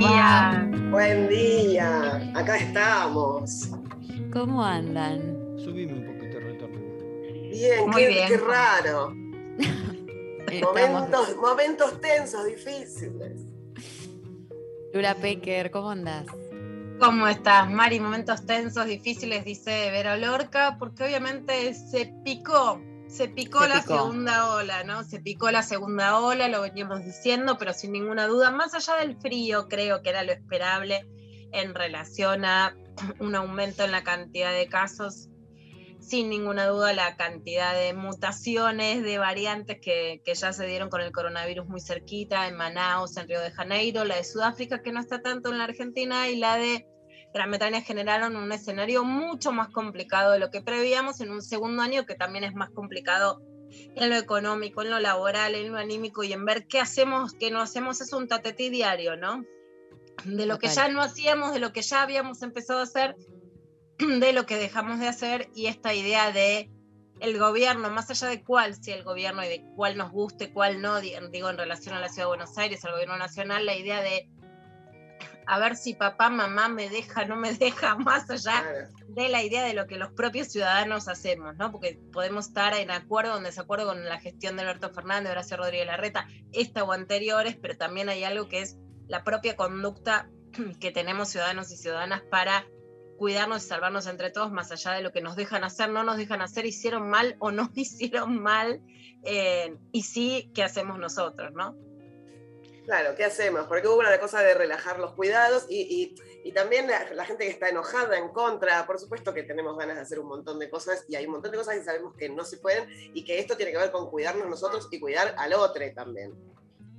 Buen día. Acá estamos. ¿Cómo andan? Subime un poquito el retorno. Bien, qué, raro. momentos, momentos tensos, difíciles. Lula Pecker, ¿cómo andás? ¿Cómo estás, Mari? Momentos tensos, difíciles, dice Vera Lorca, porque obviamente se picó se picó la segunda ola, ¿no? Se picó la segunda ola, lo veníamos diciendo, pero sin ninguna duda, más allá del frío, creo que era lo esperable en relación a un aumento en la cantidad de casos, sin ninguna duda la cantidad de mutaciones, de variantes que, que ya se dieron con el coronavirus muy cerquita, en Manaus, en Río de Janeiro, la de Sudáfrica, que no está tanto en la Argentina, y la de Gran Bretaña generaron un escenario mucho más complicado de lo que prevíamos en un segundo año que también es más complicado en lo económico, en lo laboral, en lo anímico y en ver qué hacemos, qué no hacemos, es un tatetí diario, ¿no? De lo que ya no hacíamos, de lo que ya habíamos empezado a hacer, de lo que dejamos de hacer y esta idea de el gobierno, más allá de cuál sea el gobierno y de cuál nos guste, cuál no, digo en relación a la ciudad de Buenos Aires, al gobierno nacional, la idea de a ver si papá, mamá me deja, no me deja, más allá de la idea de lo que los propios ciudadanos hacemos, ¿no? Porque podemos estar en acuerdo o en desacuerdo con la gestión de Alberto Fernández, Horacio Rodríguez Larreta, esta o anteriores, pero también hay algo que es la propia conducta que tenemos ciudadanos y ciudadanas para cuidarnos y salvarnos entre todos, más allá de lo que nos dejan hacer, no nos dejan hacer, hicieron mal o no hicieron mal, eh, y sí, ¿qué hacemos nosotros, no? Claro, ¿qué hacemos? Porque hubo una cosa de relajar los cuidados y, también la, gente que está enojada, en contra, por supuesto que tenemos ganas de hacer un montón de cosas y hay un montón de cosas que sabemos que no se pueden y que esto tiene que ver con cuidarnos nosotros y cuidar al otro también.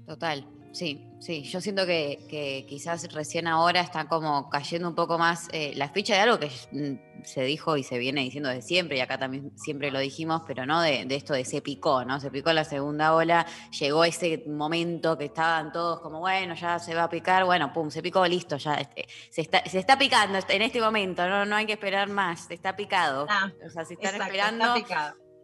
Total. Sí, sí, yo siento que, quizás recién ahora está como cayendo un poco más eh, la ficha de algo que mm, se dijo y se viene diciendo de siempre, y acá también siempre lo dijimos, pero no de, esto de se picó, ¿no? Se picó la segunda ola, llegó ese momento que estaban todos como, bueno, ya se va a picar, bueno, pum, se picó, listo, ya este, se, está, se está picando en este momento, no, no hay que esperar más, está picado. Ah, o sea, si están esperando.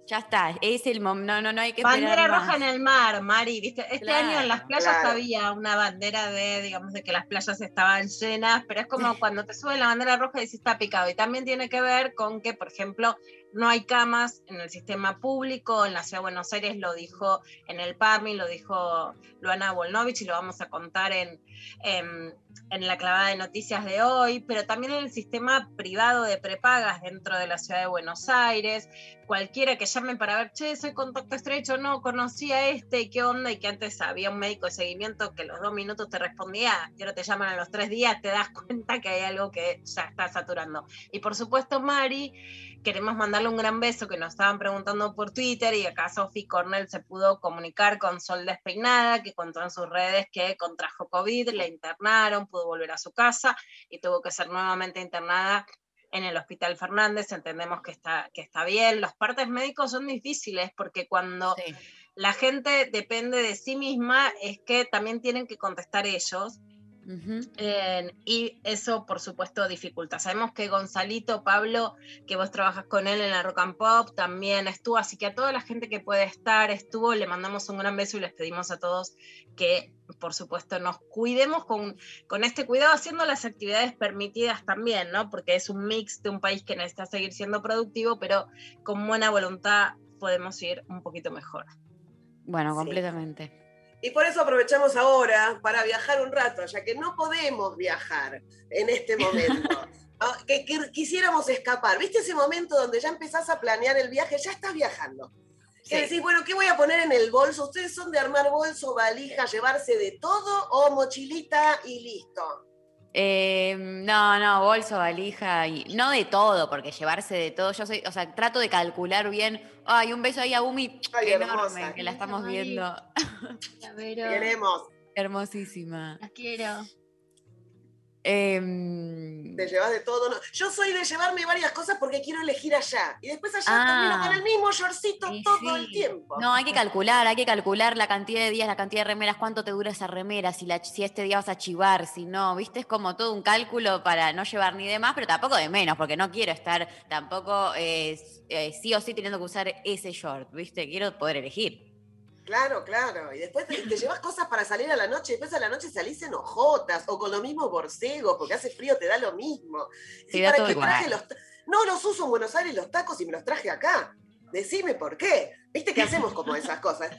Ya está, es el momento, no, no, no hay que Bandera roja en el mar, Mari, ¿viste? Este año en las playas había una bandera de, digamos, de que las playas estaban llenas, pero es como cuando te sube la bandera roja y si está picado. Y también tiene que ver con que, por ejemplo, no hay camas en el sistema público, en la ciudad de Buenos Aires lo dijo en el PARMI, lo dijo Luana Volnovich y lo vamos a contar en, en, la clavada de noticias de hoy, pero también en el sistema privado de prepagas dentro de la ciudad de Buenos Aires. Cualquiera que llame para ver, che, soy contacto estrecho, no conocía este, qué onda, y que antes había un médico de seguimiento que los dos minutos te respondía, y ahora te llaman a los tres días, te das cuenta que hay algo que ya está saturando. Y por supuesto, Mari, queremos mandarle un gran beso que nos estaban preguntando por Twitter y acá Sophie Cornell se pudo comunicar con Sol Despeinada, que contó en sus redes que contrajo COVID, la internaron, pudo volver a su casa y tuvo que ser nuevamente internada en el Hospital Fernández. Entendemos que está, que está bien. Los partes médicos son difíciles porque cuando la gente depende de sí misma es que también tienen que contestar ellos y eso, por supuesto, dificulta. Sabemos que Gonzalito, Pablo, que vos trabajas con él en la Rock and Pop, también estuvo, así que a toda la gente que puede estar, estuvo, le mandamos un gran beso y les pedimos a todos que, por supuesto, nos cuidemos con, con este cuidado, haciendo las actividades permitidas también, ¿no? Porque es un mix de un país que necesita seguir siendo productivo, pero con buena voluntad podemos ir un poquito mejor. Bueno, completamente. Y por eso aprovechamos ahora para viajar un rato, ya que no podemos viajar en este momento. Ah, que, que quisiéramos escapar. ¿Viste ese momento donde ya empezás a planear el viaje? Ya estás viajando. Que Sí. decís, bueno, ¿qué voy a poner en el bolso? ¿Ustedes son de armar bolso, valija, llevarse de todo o mochilita y listo? Eh, no, no, bolso, valija y no de todo, porque llevarse de todo, yo soy, o sea, trato de calcular bien. Ay, un beso ahí a Umi, Ay, enorme, hermosa. que la estamos Ay. viendo. La Queremos. Hermosísima. la quiero. Em, Te llevas de todo. no. Yo soy de llevarme varias cosas porque quiero elegir allá. Y después allá Ah. termino con el mismo shortcito todo el tiempo. No, hay que calcular, hay que calcular la cantidad de días, la cantidad de remeras, cuánto te dura esa remera, si, la, si este día vas a chivar, si no, viste, es como todo un cálculo para no llevar ni de más, pero tampoco de menos, porque no quiero estar tampoco eh, eh, sí o sí teniendo que usar ese short, viste, quiero poder elegir. Claro, claro. Y después te, te llevas cosas para salir a la noche. Después a la noche salís en hojotas o con los mismos borcegos porque hace frío, te da lo mismo. Da para todo que igual. traje los No los uso en Buenos Aires los tacos y me los traje acá. Decime por qué. Viste que hacemos como esas cosas.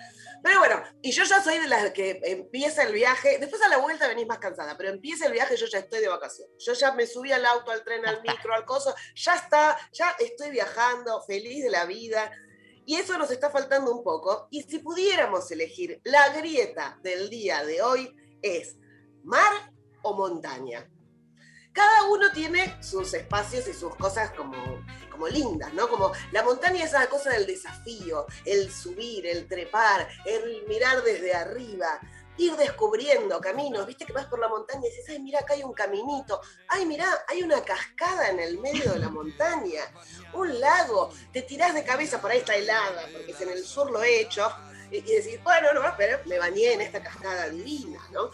Pero bueno, y yo ya soy de las que empieza el viaje. Después a la vuelta venís más cansada, pero empieza el viaje, yo ya estoy de vacaciones. Yo ya me subí al auto, al tren, al micro, al coso. Ya está, ya estoy viajando, feliz de la vida. Y eso nos está faltando un poco. Y si pudiéramos elegir, la grieta del día de hoy es mar o montaña. Cada uno tiene sus espacios y sus cosas como, como lindas, ¿no? Como la montaña es esa cosa del desafío, el subir, el trepar, el mirar desde arriba, ir descubriendo caminos. Viste que vas por la montaña y dices, ay, mira, acá hay un caminito. Ay, mira, hay una cascada en el medio de la montaña, un lago. Te tirás de cabeza, por ahí está helada, porque es en el sur lo he hecho. Y, y decís, bueno, no, pero me bañé en esta cascada divina, ¿no?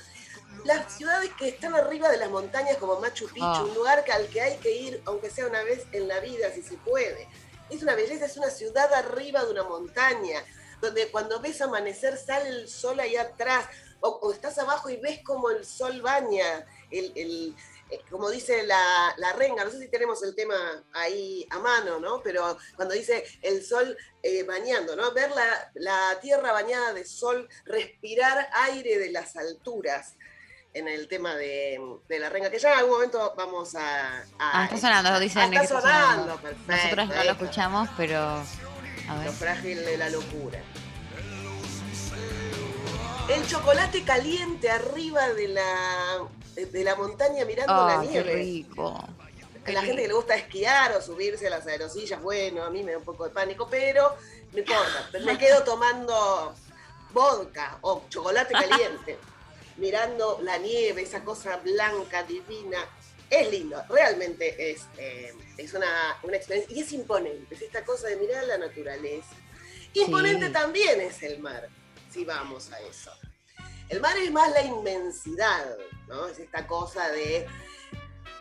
Las ciudades que están arriba de las montañas como Machu Picchu, Ah. un lugar al que hay que ir, aunque sea una vez en la vida, si se puede. Es una belleza, es una ciudad arriba de una montaña, donde cuando ves amanecer sale el sol ahí atrás, o, o estás abajo y ves como el sol baña, el, el- eh, como dice la, la renga, no sé si tenemos el tema ahí a mano, ¿no? Pero cuando dice el sol eh, bañando, ¿no? Ver la, la tierra bañada de sol, respirar aire de las alturas en el tema de, de la renga, que ya en algún momento vamos a... a- Ah, está sonando, dicen Ah, está sonando, perfecto. Nosotros no lo escuchamos, pero a ver. Lo frágil de la locura. El chocolate caliente arriba de la, de la montaña mirando la qué nieve. rico. A la gente que le gusta esquiar o subirse a las aerosillas, bueno, a mí me da un poco de pánico, pero no importa. Me quedo tomando vodka o chocolate caliente, mirando la nieve, esa cosa blanca, divina. Es lindo, realmente es, eh, es una, una experiencia y es imponente, es esta cosa de mirar la naturaleza. Imponente Sí. también es el mar, si vamos a eso. El mar es más la inmensidad, ¿no? Es esta cosa de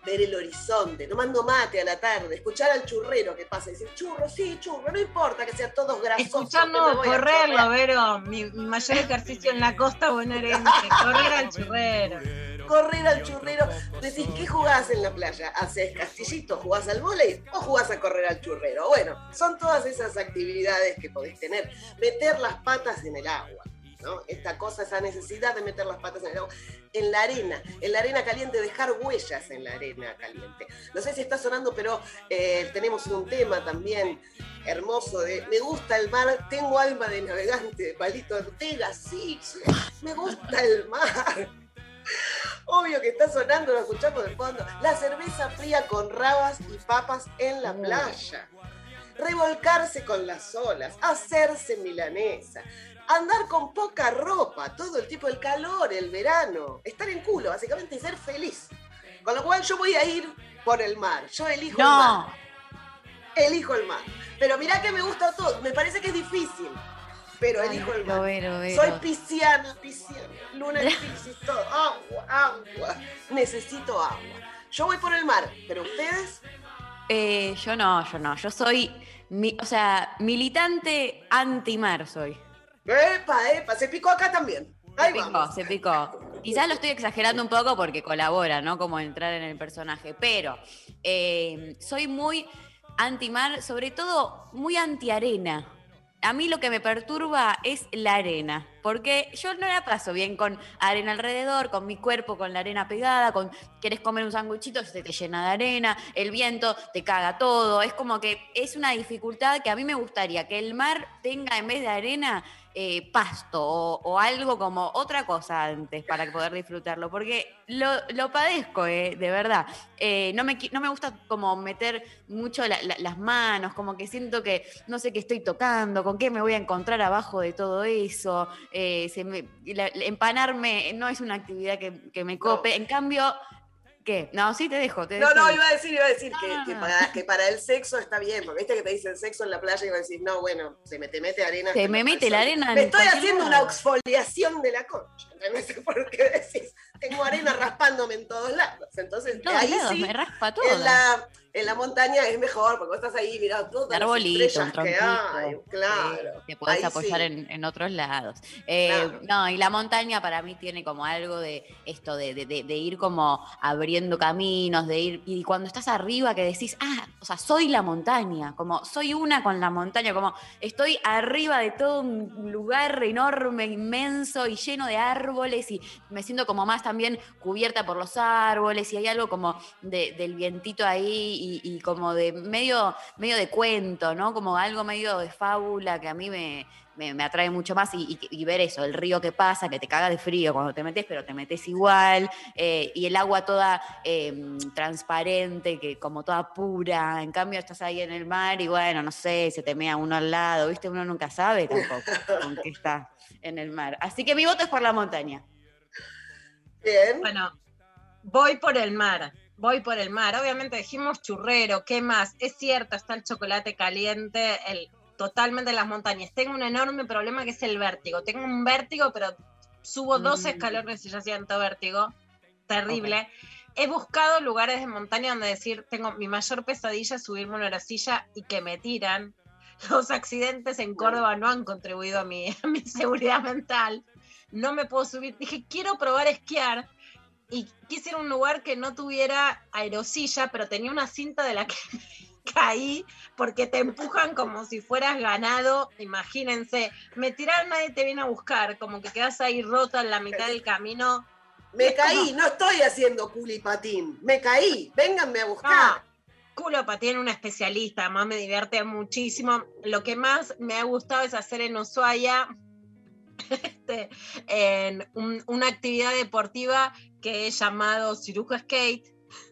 ver el horizonte, tomando mate a la tarde, escuchar al churrero que pasa y decir, churro, sí, churro, no importa que sea todos grasosos. Escucharnos a correrlo, correr". Vero. Mi mi mayor ejercicio en la costa bonaerense. Correr al churrero. correr al churrero. Decís, ¿qué jugás en la playa? ¿Haces castillito? ¿Jugás al vóley? ¿O jugás a correr al churrero? Bueno, son todas esas actividades que podés tener. Meter las patas en el agua. ¿No? Esta cosa, esa necesidad de meter las patas en el agua, en la arena, en la arena caliente, dejar huellas en la arena caliente. No sé si está sonando, pero eh, tenemos un tema también hermoso de me gusta el mar, tengo alma de navegante de Palito Ortega, sí, sí, me gusta el mar. Obvio que está sonando, lo escuchamos de fondo. La cerveza fría con rabas y papas en la Mm. playa. Revolcarse con las olas, hacerse milanesa, andar con poca ropa, todo el tipo, el calor, el verano, estar en culo, básicamente, y ser feliz. Con lo cual yo voy a ir por el mar. Yo elijo el mar. Elijo el mar. Pero mirá que me gusta todo. Me parece que es difícil. Pero elijo el mar. Vero, Vero. Soy pisciana, pisciana, luna en piscis, todo. Agua, agua. Necesito agua. Yo voy por el mar, pero ustedes, Eh, yo no, yo no. Yo soy, mi- o sea, militante anti-mar soy. Epa, epa, se picó acá también. Se picó, vamos. se picó. Quizás lo estoy exagerando un poco porque colabora, ¿no? Como entrar en el personaje. Pero eh, soy muy anti-mar, sobre todo muy anti-arena. A mí lo que me perturba es la arena. Porque yo no la paso bien con arena alrededor, con mi cuerpo, con la arena pegada, con quieres comer un sanguchito, se te llena de arena, el viento te caga todo, es como que es una dificultad que a mí me gustaría que el mar tenga en vez de arena eh, pasto o, algo como otra cosa antes para poder disfrutarlo, porque lo, padezco, eh, de verdad. Eh, no, me, no me gusta como meter mucho las manos, como que siento que no sé qué estoy tocando, con qué me voy a encontrar abajo de todo eso. Empanarme no es una actividad que, me cope. En cambio, ¿Qué? No, sí te dejo. Te no, no, iba a decir, iba a decir que, ah. que, para, el sexo está bien, porque viste que te dicen sexo en la playa y iba a decir, no, bueno, se me te mete arena. Se me mete la arena. Me estoy haciendo una exfoliación de la concha. No sé por qué decís, tengo arena raspándome en todos lados. Entonces, ahí sí, me raspa todo. En la, en la montaña es mejor, porque vos estás ahí mirando todas las arbolito, un que hay, claro. te puedes apoyar en, otros lados. Eh, no, y la montaña para mí tiene como algo de esto, de, de, ir como abriendo caminos, de ir, y cuando estás arriba que decís, ah, o sea, soy la montaña, como soy una con la montaña, como estoy arriba de todo un lugar enorme, inmenso y lleno de árboles y me siento como más también cubierta por los árboles y hay algo como del vientito ahí y, como de medio, medio de cuento, ¿no? Como algo medio de fábula que a mí me, atrae mucho más y, ver eso, el río que pasa, que te caga de frío cuando te metes, pero te metes igual, eh, y el agua toda em, transparente, que como toda pura, en cambio estás ahí en el mar y bueno, no sé, se te mea uno al lado, ¿viste? Uno nunca sabe tampoco con qué está en el mar. Así que mi voto es por la montaña. Bien. Bueno, voy por el mar voy por el mar. Obviamente dijimos churrero, ¿qué más? Es cierto, está el chocolate caliente, el, totalmente en las montañas. Tengo un enorme problema que es el vértigo. Tengo un vértigo, pero subo dos mm. escalones y ya siento vértigo. Terrible. He buscado lugares de montaña donde decir, tengo mi mayor pesadilla es subirme una silla y que me tiran. Los accidentes en Córdoba no han contribuido a mi, a mi seguridad mental. No me puedo subir. Dije, quiero probar a esquiar y quise ir a un lugar que no tuviera aerosilla, pero tenía una cinta de la que caí porque te empujan como si fueras ganado. Imagínense, me tiraron, nadie te viene a buscar, como que quedas ahí rota en la mitad del camino. Me caí, no estoy haciendo culipatín, me caí, vénganme a buscar. Ah, culo patín, un especialista, además me divierte muchísimo. Lo que más me ha gustado es hacer en Ushuaia este, en una actividad deportiva que he llamado cirujo skate,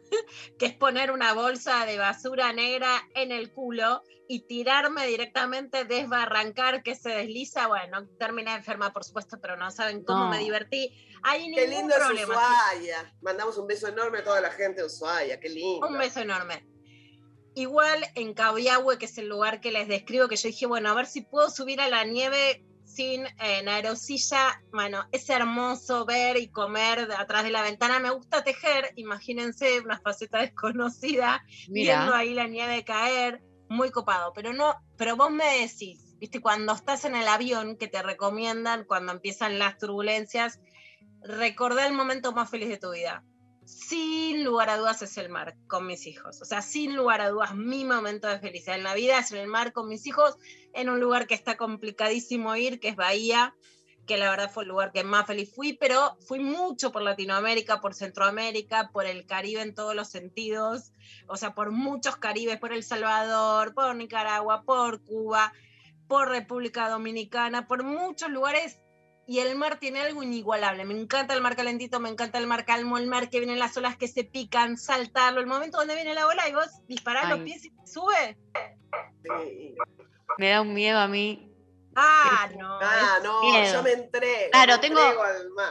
que es poner una bolsa de basura negra en el culo y tirarme directamente, desbarrancar, que se desliza. Bueno, terminé enferma, por supuesto, pero no saben cómo me divertí. Hay qué lindo problema. es Ushuaia. Mandamos un beso enorme a toda la gente de Ushuaia, qué lindo. Un beso enorme. Igual en Cabiahue, que es el lugar que les describo, que yo dije, bueno, a ver si puedo subir a la nieve sin en aerosilla, bueno, es hermoso ver y comer atrás de la ventana. Me gusta tejer, imagínense una faceta desconocida, viendo ahí la nieve caer, muy copado. Pero no, pero vos me decís, viste, cuando estás en el avión que te recomiendan, cuando empiezan las turbulencias, recordé el momento más feliz de tu vida sin lugar a dudas es el mar con mis hijos. O sea, sin lugar a dudas, mi momento de felicidad en la vida es en el mar con mis hijos, en un lugar que está complicadísimo ir, que es Bahía, que la verdad fue el lugar que más feliz fui, pero fui mucho por Latinoamérica, por Centroamérica, por el Caribe en todos los sentidos, o sea, por muchos Caribes, por El Salvador, por Nicaragua, por Cuba, por República Dominicana, por muchos lugares y el mar tiene algo inigualable. Me encanta el mar calentito, me encanta el mar calmo, el mar que vienen las olas que se pican, saltarlo, el momento donde viene la ola y vos disparás los pies y sube. Me da un miedo a mí. Ah, no. Ah, no, yo me entré. Claro, tengo,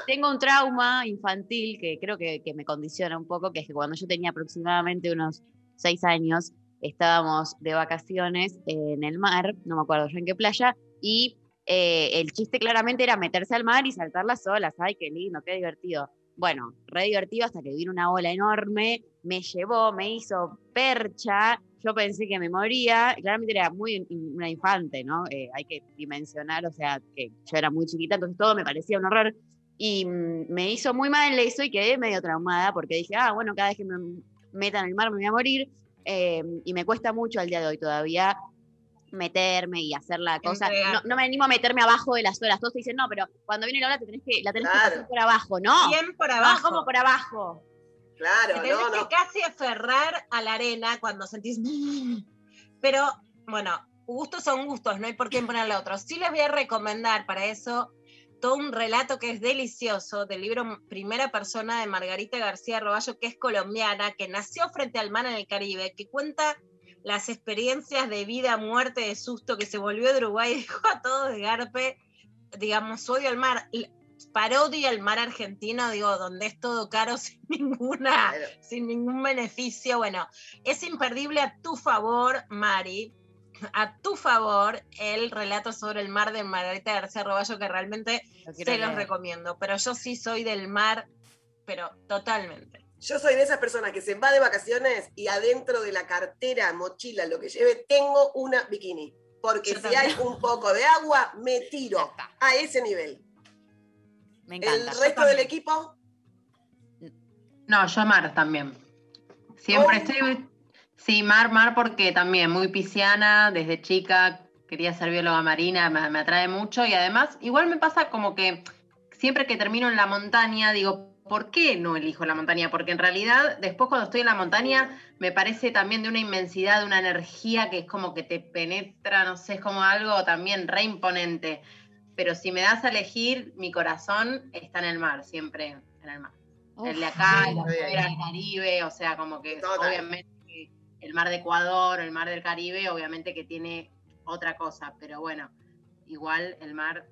tengo un trauma infantil que creo que, que me condiciona un poco, que es que cuando yo tenía aproximadamente unos seis años, estábamos de vacaciones en el mar, no me acuerdo yo en qué playa, y eh, el chiste claramente era meterse al mar y saltar las olas. Ay, qué lindo, qué divertido. Bueno, re divertido hasta que vino una ola enorme, me llevó, me hizo percha. Yo pensé que me moría. Claramente era muy una infante, ¿no? Eh, hay que dimensionar, o sea, que yo era muy chiquita, entonces todo me parecía un horror. Y mm, me hizo muy mal eso y quedé medio traumada porque dije, ah, bueno, cada vez que me metan en el mar me voy a morir. Eh, y me cuesta mucho al día de hoy todavía meterme y hacer la cosa. No, no me animo a meterme abajo de las olas. Todos te dicen, no, pero cuando viene la ola te tenés que, la tenés que pasar por abajo. No, Bien por no, abajo. ¿cómo por abajo? Claro, Te tenés no, que no. casi aferrar a la arena cuando sentís. Pero, bueno, gustos son gustos, no hay por qué imponerle a otros. Sí les voy a recomendar para eso todo un relato que es delicioso del libro Primera Persona de Margarita García Roballo, que es colombiana, que nació frente al mar en el Caribe, que cuenta las experiencias de vida, muerte, de susto, que se volvió de Uruguay y dejó a todos de garpe, digamos, odio al mar. Parodia al mar argentino, digo, donde es todo caro sin ninguna Claro. sin ningún beneficio. Bueno, es imperdible a tu favor, Mari, a tu favor el relato sobre el mar de Margarita García Roballo, que realmente Lo se los leer. recomiendo. Pero yo sí soy del mar, pero totalmente. Yo soy de esas personas que se va de vacaciones y adentro de la cartera, mochila, lo que lleve, tengo una bikini. Porque Yo si hay un poco de agua, me tiro a ese nivel. Me El resto del equipo, No, yo mar también. Siempre Oh. estoy. Sí, mar, mar, porque también muy pisciana, desde chica quería ser bióloga marina, me, me atrae mucho y además, igual me pasa como que siempre que termino en la montaña, digo, ¿por qué no elijo la montaña? Porque en realidad, después cuando estoy en la montaña, me parece también de una inmensidad, de una energía que es como que te penetra, no sé, es como algo también re imponente. Pero si me das a elegir, mi corazón está en el mar, siempre en el mar el de acá, el de muy bien. afuera, el Caribe, o sea, como que Total. obviamente el mar de Ecuador, el mar del Caribe, obviamente que tiene otra cosa, pero bueno, igual el mar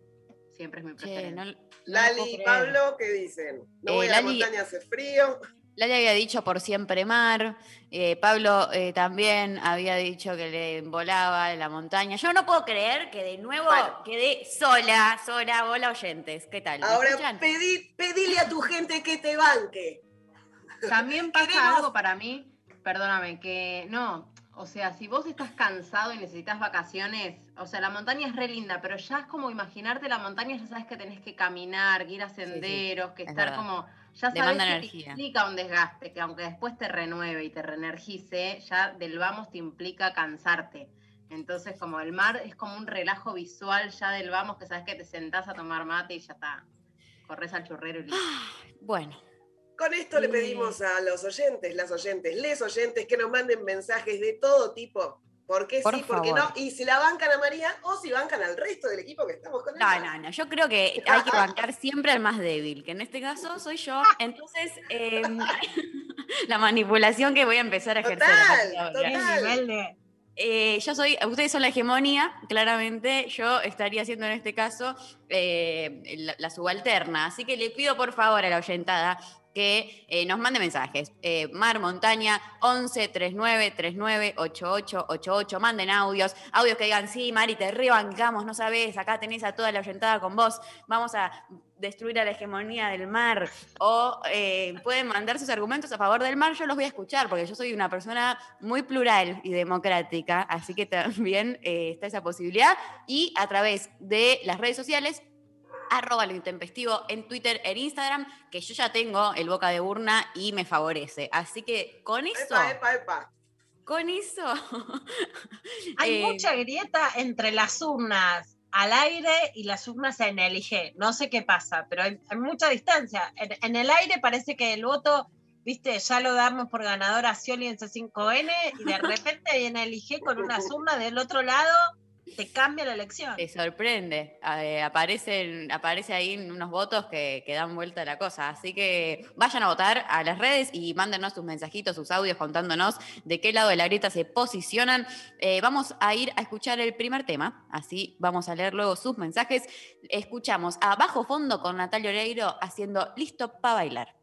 siempre es mi Che, preferencia. no- no Lali y. Pablo, ¿qué dicen? No Eh, voy a la montaña, hace frío. Lali había dicho por siempre mar. eh, Pablo eh, también había dicho que le volaba en la montaña. Yo no puedo creer que de nuevo Bueno. quedé sola, sola, hola oyentes. ¿Qué tal? ¿Me Ahora pedí, pedile a tu gente que te banque. También pasa Queremos- algo para mí, perdóname, que no, o sea, si vos estás cansado y necesitas vacaciones, o sea, la montaña es re linda, pero ya es como imaginarte la montaña, ya sabes que tenés que caminar, que ir a senderos, que es estar verdad. como, ya sabes Demanda que te implica un desgaste, que aunque después te renueve y te reenergice, ya del vamos te implica cansarte. Entonces, como el mar es como un relajo visual ya del vamos, que sabes que te sentás a tomar mate y ya está. Corres al churrero y listo. Bueno, Con esto le pedimos a los oyentes, las oyentes, les oyentes, que nos manden mensajes de todo tipo. ¿Por qué Por sí, por qué favor. no? Y si la bancan a María o si bancan al resto del equipo que estamos con no, ella. no, no. Yo creo que hay que bancar siempre al más débil, que en este caso soy yo. Entonces, eh, la manipulación que voy a empezar a ejercer. Total, total. Eh, yo soy, ustedes son la hegemonía, claramente, yo estaría haciendo en este caso eh, la, la subalterna, así que le pido por favor a la oyentada que eh, nos mande mensajes. Eh, Mar Montaña 11 39 39 88 88, manden audios, audios que digan, sí, Mari, te rebancamos, no sabes, acá tenés a toda la oyentada con vos, vamos a destruir a la hegemonía del mar, o eh, pueden mandar sus argumentos a favor del mar, yo los voy a escuchar, porque yo soy una persona muy plural y democrática, así que también está esa posibilidad, y a través de las redes sociales, arroba lo intempestivo en Twitter, en Instagram, que yo ya tengo el boca de urna y me favorece. Así que con eso, Epa, epa, epa. con eso. Hay eh, mucha grieta entre las urnas al aire y las urnas en el IG. No sé qué pasa, pero hay, hay mucha distancia. En, en el aire parece que el voto, viste, ya lo damos por ganador a Scioli en C5N y de repente viene el IG con unas urnas del otro lado, te cambia la elección. Te sorprende. Eh, aparecen, aparece ahí unos votos que, que dan vuelta a la cosa. Así que vayan a votar a las redes y mándenos sus mensajitos, sus audios contándonos de qué lado de la grieta se posicionan. Eh, vamos a ir a escuchar el primer tema, así vamos a leer luego sus mensajes. Escuchamos a Bajo Fondo con Natalia Oreiro haciendo Listo para bailar.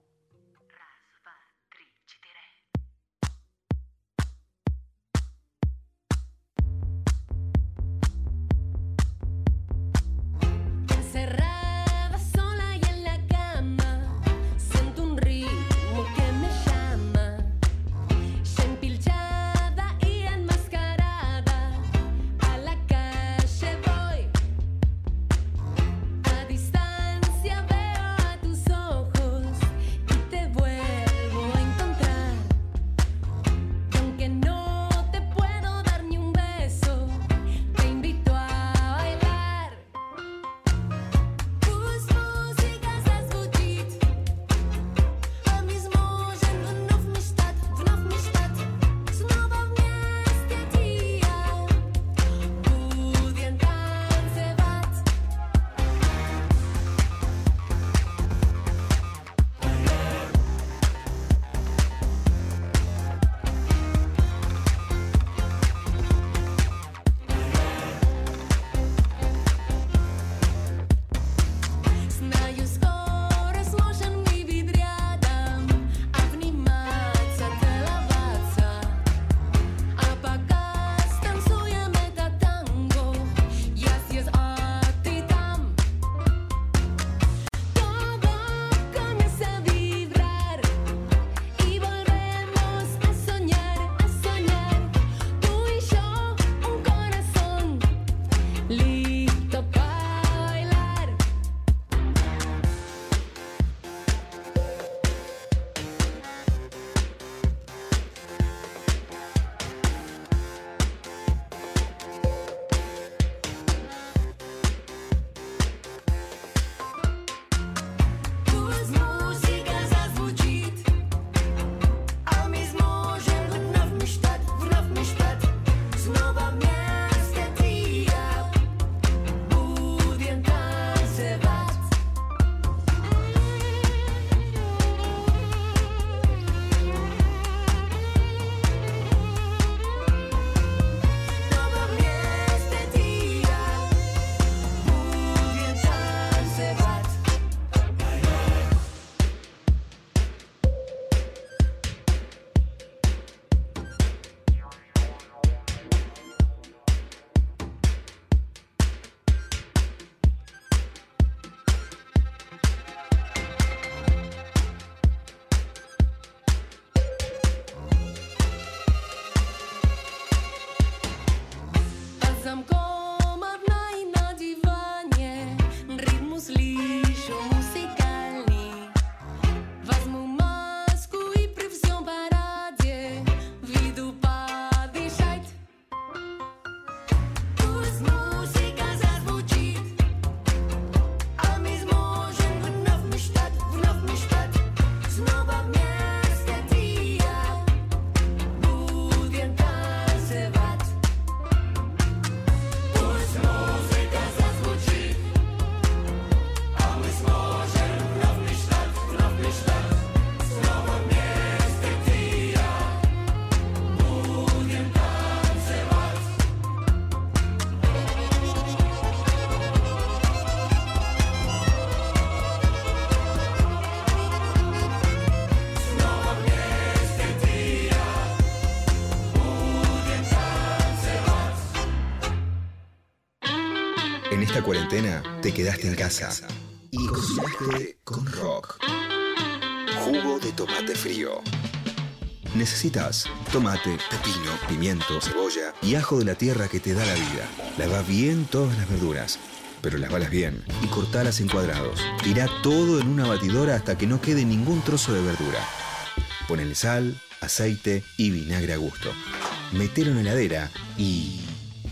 Esta cuarentena te quedaste en casa y cocinaste con rock. Jugo de tomate frío. Necesitas tomate, pepino, pimiento, cebolla y ajo de la tierra que te da la vida. Lava bien todas las verduras, pero lavalas bien y cortalas en cuadrados. Tira todo en una batidora hasta que no quede ningún trozo de verdura. Ponele sal, aceite y vinagre a gusto. Metelo en la heladera y...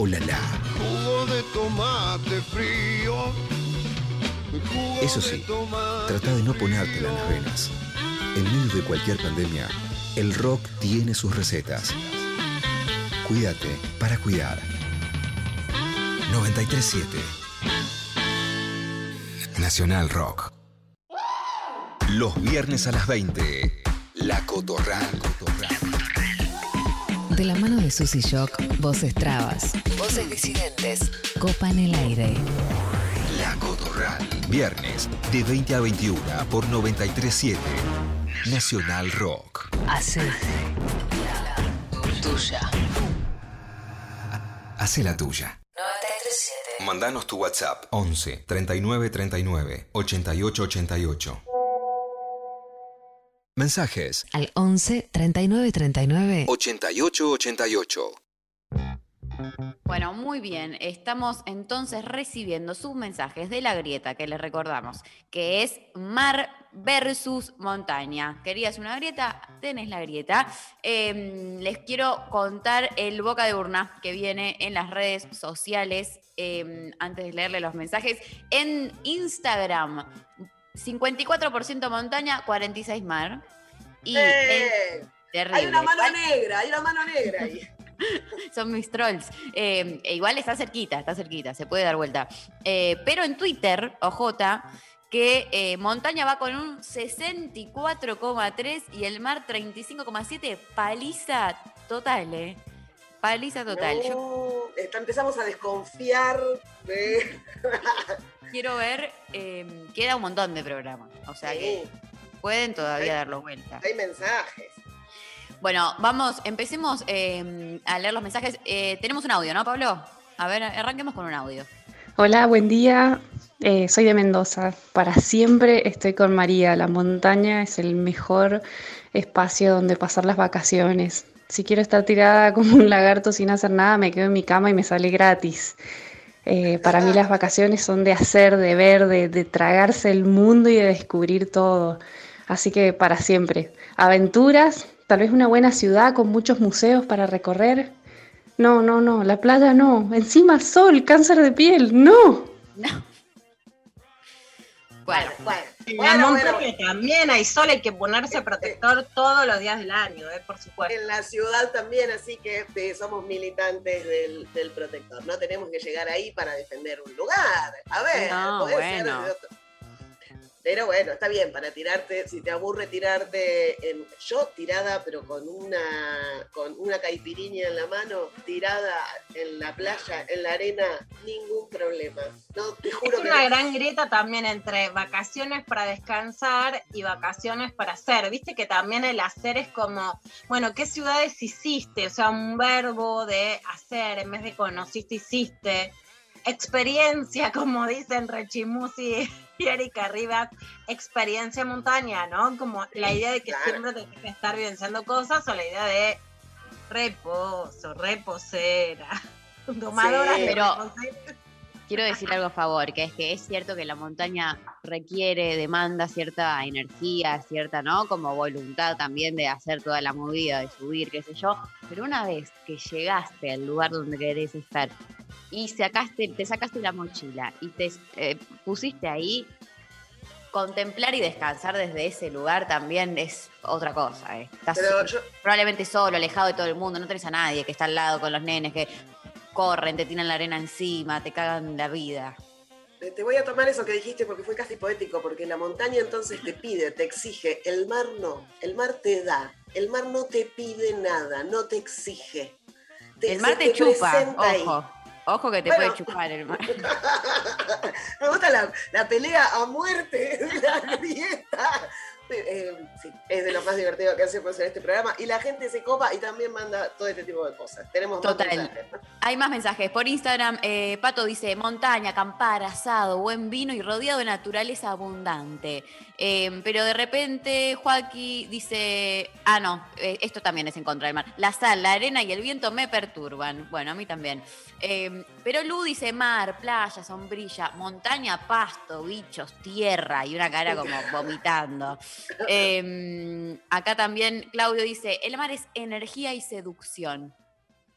¡Olala! Jugo de tomate frío. Eso sí, trata de no ponértela en las venas. En medio de cualquier pandemia, el rock tiene sus recetas. Cuídate para cuidar. 937 Nacional Rock. Los viernes a las 20. La Cotorral. De la mano de Susy Shock, voces trabas, voces disidentes, copan el aire. La Cotorral. Viernes de 20 a 21 por 937 Nacional Rock. Hace tuya. Hace la tuya. 937. Mandanos tu WhatsApp 11 39 39 88 88. Mensajes Al 11 39 39 88 88. Bueno, muy bien. Estamos entonces recibiendo sus mensajes de la grieta, que les recordamos, que es mar versus montaña. ¿Querías una grieta? Tenés la grieta. Eh, les quiero contar el boca de urna que viene en las redes sociales. eh, antes de leerle los mensajes, en Instagram, 54% montaña, 46 mar. Y ¡Eh! terrible. Hay una mano negra, hay una mano negra ahí. son mis trolls. Eh, e igual está cerquita, está cerquita, se puede dar vuelta. Eh, pero en Twitter, OJ, que eh, Montaña va con un 64,3 y el mar 35,7. Paliza total, ¿eh? Paliza total. Yo No, está- empezamos a desconfiar de. quiero ver, eh, queda un montón de programas. O sea que Sí, pueden todavía Hay- darlo vuelta. hay mensajes. Bueno, vamos, empecemos eh, a leer los mensajes. Eh, tenemos un audio, ¿no, Pablo? A ver, arranquemos con un audio. Hola, buen día. Eh, soy de Mendoza. Para siempre estoy con María. La montaña es el mejor espacio donde pasar las vacaciones. Si quiero estar tirada como un lagarto sin hacer nada, me quedo en mi cama y me sale gratis. Eh, para mí las vacaciones son de hacer, de ver, de, de tragarse el mundo y de descubrir todo. Así que para siempre. Aventuras, tal vez una buena ciudad con muchos museos para recorrer. No, no, no, la playa no. Encima sol, cáncer de piel, no. Bueno, Bueno, En bueno, bueno, también hay sol, hay que ponerse protector todos los días del año, eh, por supuesto. en la ciudad también, así que eh, somos militantes del, del protector. No tenemos que llegar ahí para defender un lugar. A ver, No, puede ser bueno. desde otro- Pero bueno, está bien, para tirarte, si te aburre tirarte en. Yo tirada, pero con una con una caipiriña en la mano, tirada en la playa, en la arena, ningún problema. No, te Es juro que una no. gran grieta también entre vacaciones para descansar y vacaciones para hacer. Viste que también el hacer es como, bueno, ¿qué ciudades hiciste? O sea, un verbo de hacer en vez de conociste, hiciste. Experiencia, como dicen Rechimusi Erika Rivas, experiencia montaña, ¿no? Como la idea de que Claro. siempre tenés que estar vivenciando cosas o la idea de reposo, reposera. Sí. de Pero-. Quiero decir algo a favor, que es que es cierto que la montaña requiere, demanda cierta energía, cierta, ¿no? Como voluntad también de hacer toda la movida, de subir, qué sé yo. Pero una vez que llegaste al lugar donde querés estar y sacaste, te sacaste la mochila y te eh, pusiste ahí, contemplar y descansar desde ese lugar también es otra cosa. eh. Estás yo, probablemente solo, alejado de todo el mundo, no tenés a nadie que está al lado con los nenes que corren, te tiran la arena encima, te cagan la vida. Te voy a tomar eso que dijiste porque fue casi poético, porque la montaña entonces te pide, te exige, el mar no, el mar te da, el mar no te pide nada, no te exige. Te- El mar te chupa, ahí. Ojo. Que te Bueno. puede chupar el mar. Me gusta la, la pelea a muerte de la grieta. Eh, sí, es de lo más divertido que hacemos en este programa. Y la gente se copa y también manda todo este tipo de cosas. Tenemos más Total. mensajes, ¿no? Hay más mensajes. Por Instagram, eh, Pato dice, montaña, acampar, asado, buen vino y rodeado de naturaleza abundante. Eh, pero de repente Joaquín dice, ah, no, eh, esto también es en contra del mar. La sal, la arena y el viento me perturban. Bueno, a mí también. Eh, pero Lu dice mar, playa, sombrilla, montaña, pasto, bichos, tierra y una cara como vomitando. Eh, acá también Claudio dice, el mar es energía y seducción.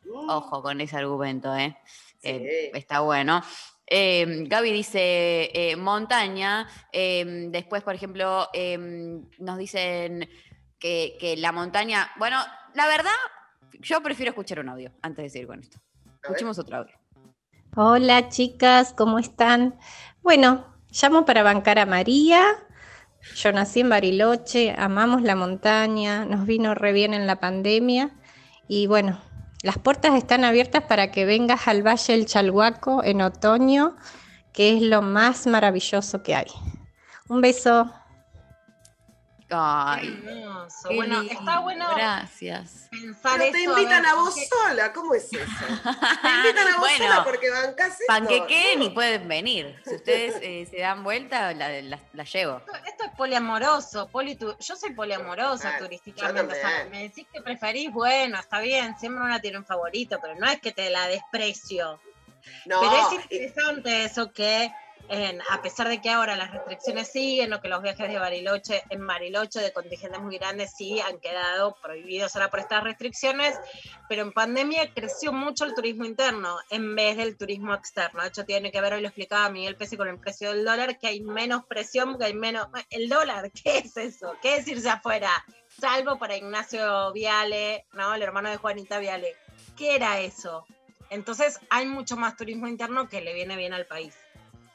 Ojo con ese argumento, ¿eh? Sí. Eh, está bueno. Eh, Gaby dice eh, montaña. eh, después, por ejemplo, eh, nos dicen que, que la montaña. Bueno, la verdad, yo prefiero escuchar un audio antes de seguir con esto. Escuchemos otro audio. Hola chicas, ¿cómo están? Bueno, llamo para bancar a María. Yo nací en Bariloche, amamos la montaña, nos vino re bien en la pandemia y bueno, las puertas están abiertas para que vengas al Valle del Chalhuaco en otoño, que es lo más maravilloso que hay. Un beso. Ay, Hermoso. qué Bueno, lindo, está bueno Gracias. pensar Pero te eso, invitan ver, a vos porque- sola, ¿cómo es eso? Te invitan a vos Bueno, sola porque bancás. Panquequen y pueden venir. Si ustedes eh, se dan vuelta, la, la- la llevo. Esto, esto es poliamoroso, politu- yo soy poliamorosa Claro, turísticamente. yo O sea, también. me decís que preferís, bueno, está bien, siempre una tiene un favorito, pero no es que te la desprecio. No, pero es y- interesante eso que, a pesar de que ahora las restricciones siguen, o que los viajes de Bariloche, en Bariloche de contingentes muy grandes sí han quedado prohibidos ahora por estas restricciones, pero en pandemia creció mucho el turismo interno en vez del turismo externo. De hecho, tiene que ver, hoy lo explicaba Miguel Pese con el precio del dólar, que hay menos presión, que hay menos... El dólar, ¿qué es eso? ¿Qué es irse afuera? Salvo para Ignacio Viale, ¿no? El hermano de Juanita Viale. ¿Qué era eso? Entonces hay mucho más turismo interno que le viene bien al país.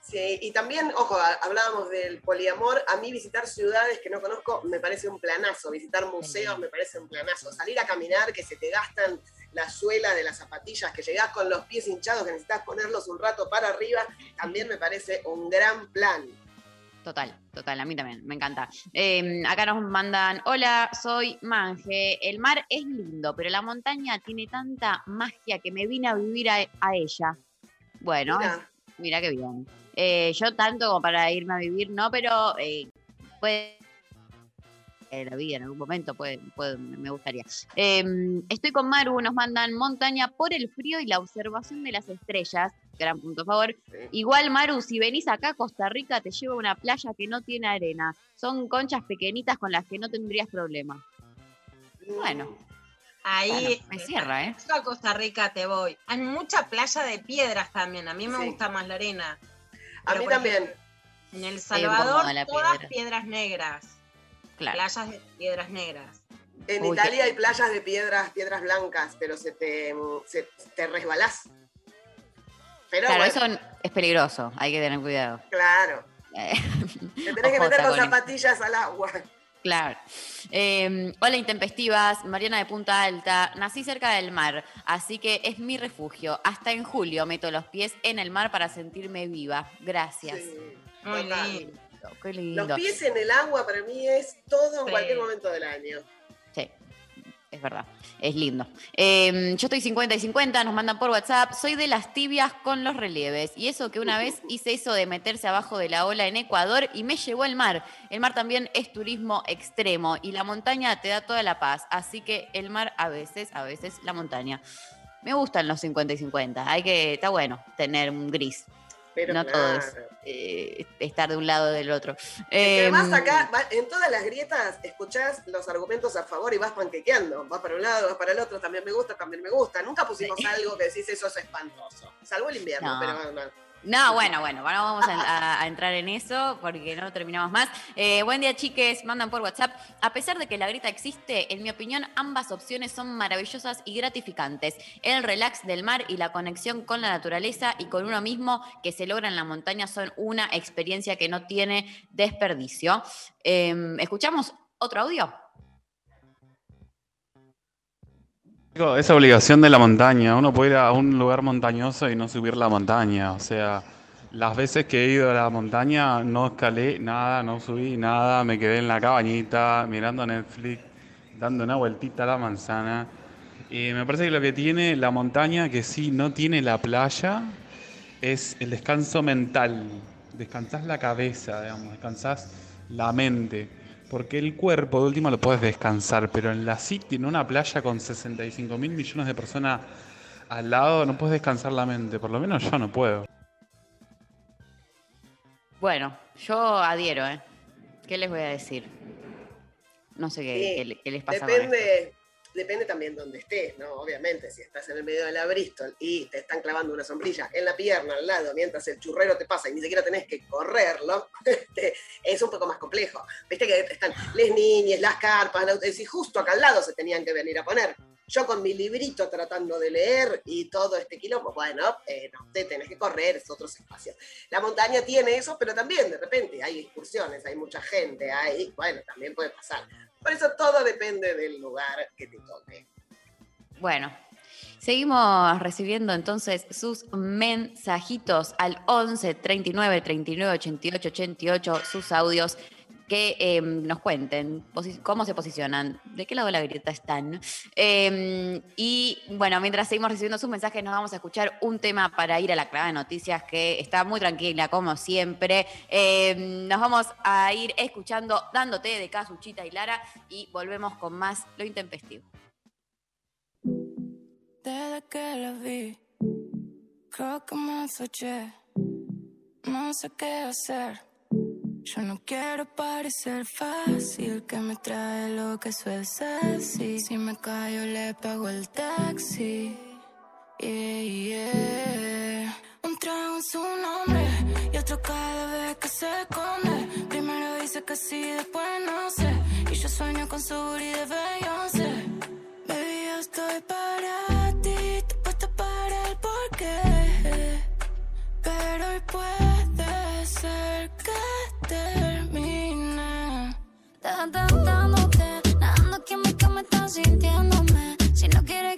Sí, y también, ojo, hablábamos del poliamor. A mí visitar ciudades que no conozco me parece un planazo. Visitar museos me parece un planazo. Salir a caminar, que se te gastan las suelas de las zapatillas, que llegás con los pies hinchados, que necesitas ponerlos un rato para arriba, también me parece un gran plan. Total, total, a mí también, me encanta. Eh, acá nos mandan, hola, soy Manje, el mar es lindo, pero la montaña tiene tanta magia que me vine a vivir a, a ella. Bueno, mira qué bien. Eh, yo tanto como para irme a vivir, no, pero eh, puede en la vida en algún momento puede, puede- me gustaría. Eh, estoy con Maru, nos mandan montaña por el frío y la observación de las estrellas. Gran punto a favor. Igual, Maru, si venís acá a Costa Rica, te llevo a una playa que no tiene arena. Son conchas pequeñitas con las que no tendrías problema. Bueno, Ahí bueno, me cierra, ¿eh? Yo a Costa Rica te voy. Hay mucha playa de piedras también. A mí me Sí. gusta más la arena. A Pero, mí también. ejemplo, En El Salvador, todas piedra. piedras negras. Claro. Playas de piedras negras. En Uy, Italia hay playas de piedras, piedras blancas, pero se te, se, te resbalás. Pero Claro, bueno, eso es peligroso, hay que tener cuidado. claro. Eh, Te tenés que meter con zapatillas al agua. Claro. Eh, hola, intempestivas. Mariana de Punta Alta. Nací cerca del mar, así que es mi refugio. Hasta en julio meto los pies en el mar para sentirme viva. Gracias. Sí, Muy lindo. Qué lindo. Los pies en el agua para mí es todo en Sí. cualquier momento del año. Es verdad. Es lindo. Eh, yo estoy 50 y 50, nos mandan por WhatsApp. Soy de las tibias con los relieves. Y eso que una vez hice eso de meterse abajo de la ola en Ecuador y me llevó al mar. El mar también es turismo extremo y la montaña te da toda la paz. Así que el mar a veces, a veces la montaña. me gustan los 50 y 50. Hay que, está bueno tener un gris. Pero no todo es claro. eh, estar de un lado o del otro. Que además Em, acá, en todas las grietas, escuchás los argumentos a favor y vas panquequeando. Vas para un lado, vas para el otro, también me gusta, también me gusta. Nunca pusimos algo que decís eso es espantoso. Salvo el invierno, No. pero no. No, bueno, bueno, vamos a, entrar en eso porque no terminamos más. Eh, buen día, chiques, mandan por WhatsApp. A pesar de que la grita existe, en mi opinión, ambas opciones son maravillosas y gratificantes. El relax del mar y la conexión con la naturaleza y con uno mismo que se logra en la montaña son una experiencia que no tiene desperdicio. Eh, ¿Escuchamos otro audio? Esa obligación de la montaña, uno puede ir a un lugar montañoso y no subir la montaña, o sea, las veces que he ido a la montaña no escalé nada, no subí nada, me quedé en la cabañita mirando Netflix, dando una vueltita a la manzana. Y me parece que lo que tiene la montaña, que sí no tiene la playa, es el descanso mental. Descansás la cabeza, digamos, descansás la mente. Porque el cuerpo, de última, lo puedes descansar, pero en la City, en una playa con 65 mil millones de personas al lado, no puedes descansar la mente. Por lo menos yo no puedo. Bueno, yo adhiero, ¿eh? ¿Qué les voy a decir? No sé qué, Sí, qué le- qué les pasa con esto. Depende, depende también donde estés, ¿no? Obviamente, si estás en el medio de la Bristol y te están clavando una sombrilla en la pierna al lado mientras el churrero te pasa y ni siquiera tenés que correrlo, este, es un poco más complejo. Viste que están las niñas, las carpas, la- y justo acá al lado se tenían que venir a poner. Yo con mi librito tratando de leer y todo este quilombo, bueno, eh, no, te tenés que correr, es otros espacios. La montaña tiene eso, pero también de repente hay excursiones, hay mucha gente, hay, bueno, también puede pasar. Por eso todo depende del lugar que te toque. Bueno, seguimos recibiendo entonces sus mensajitos al 11 39 39 88 88, sus audios que eh, nos cuenten cómo se posicionan, de qué lado de la grieta están. Eh, y bueno, mientras seguimos recibiendo sus mensajes, nos vamos a escuchar un tema para ir a la clave de noticias que está muy tranquila, como siempre. Eh, nos vamos a ir escuchando Dándote de Casuchita y Lara y volvemos con más Lo Intempestivo. Desde que la vi, creo que me. No sé qué hacer. Yo no quiero parecer fácil, que me trae lo que suele ser. Si me callo, le pago el taxi. Yeah. Un trago en su nombre y otro cada vez que se esconde. Primero dice que sí, después no sé. Y yo sueño con su booty de Beyoncé. Baby, yo estoy para Si no quieres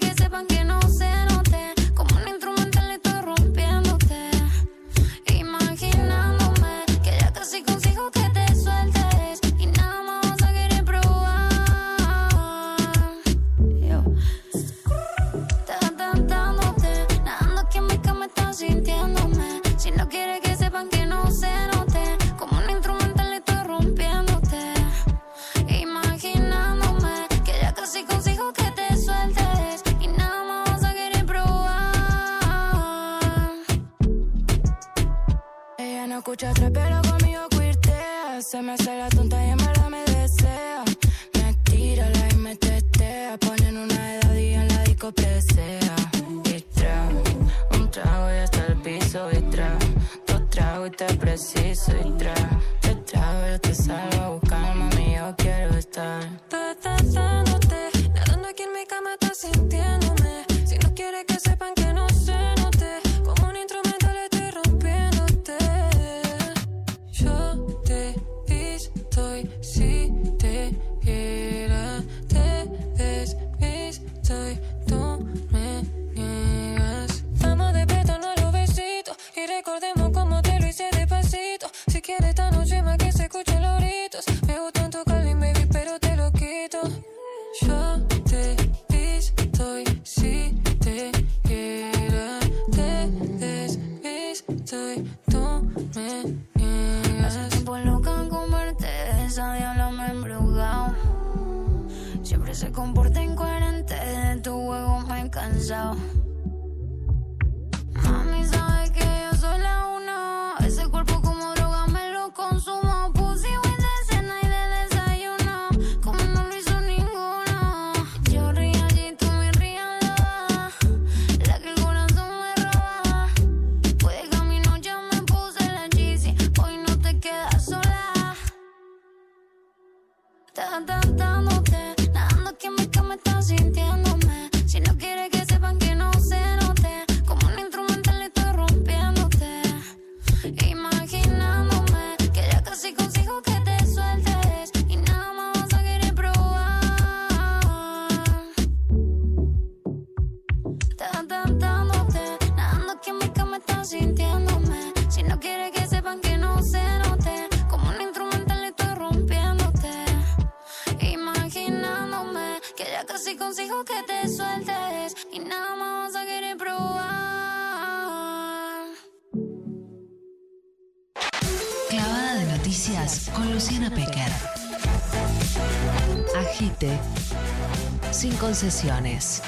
sin concesiones.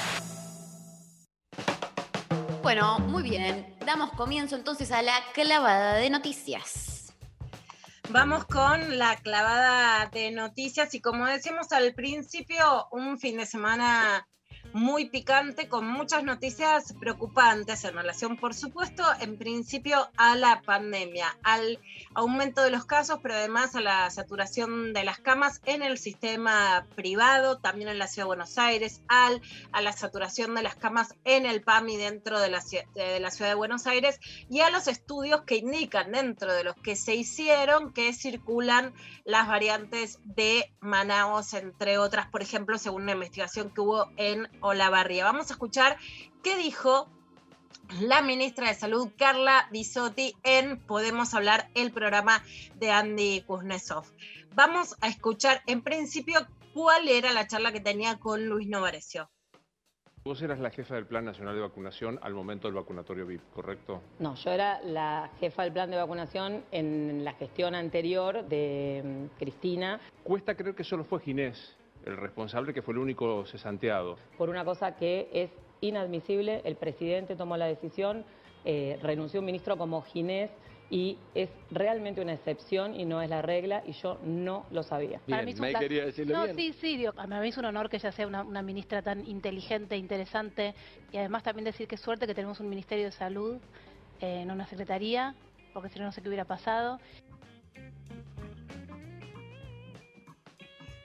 Bueno, muy bien. Damos comienzo entonces a la clavada de noticias. Vamos con la clavada de noticias y como decíamos al principio, un fin de semana muy picante con muchas noticias preocupantes en relación, por supuesto, en principio a la pandemia, al aumento de los casos, pero además a la saturación de las camas en el sistema privado, también en la Ciudad de Buenos Aires, al, a la saturación de las camas en el PAMI dentro de la, de la Ciudad de Buenos Aires y a los estudios que indican dentro de los que se hicieron que circulan las variantes de Manaos, entre otras, por ejemplo, según una investigación que hubo en Olavarría. Vamos a escuchar qué dijo la ministra de Salud, Carla Bisotti, en Podemos Hablar, el programa de Andy Kuznetsov. Vamos a escuchar, en principio, cuál era la charla que tenía con Luis Novarecio. Vos eras la jefa del Plan Nacional de Vacunación al momento del vacunatorio VIP, ¿correcto? No, yo era la jefa del plan de vacunación en la gestión anterior de mm, Cristina. Cuesta creer que solo fue Ginés el responsable, que fue el único cesanteado. Por una cosa que es inadmisible, el presidente tomó la decisión, eh, renunció un ministro como Ginés y es realmente una excepción y no es la regla y yo no lo sabía. Para mí es un placer. no, sí, sí, digo, para mí es un honor que ella sea una, una ministra tan inteligente, interesante y además también decir que suerte que tenemos un Ministerio de Salud eh, en una secretaría, porque si no, no sé qué hubiera pasado.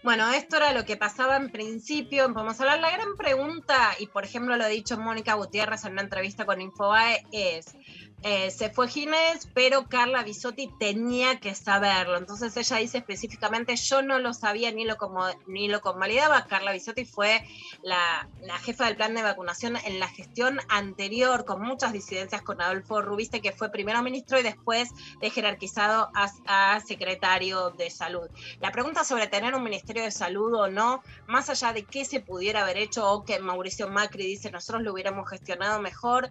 Bueno, esto era lo que pasaba en principio en Podemos Hablar. La gran pregunta, y por ejemplo lo ha dicho Mónica Gutiérrez en una entrevista con Infobae, es, eh, se fue Ginés, pero Carla Bisotti tenía que saberlo. Entonces ella dice específicamente, yo no lo sabía ni lo, como, ni lo convalidaba. Carla Bisotti fue la, la jefa del plan de vacunación en la gestión anterior, con muchas disidencias con Adolfo Rubiste, que fue primero ministro y después de jerarquizado a, a secretario de salud. La pregunta sobre tener un ministerio de salud o no, más allá de qué se pudiera haber hecho o que Mauricio Macri dice nosotros lo hubiéramos gestionado mejor,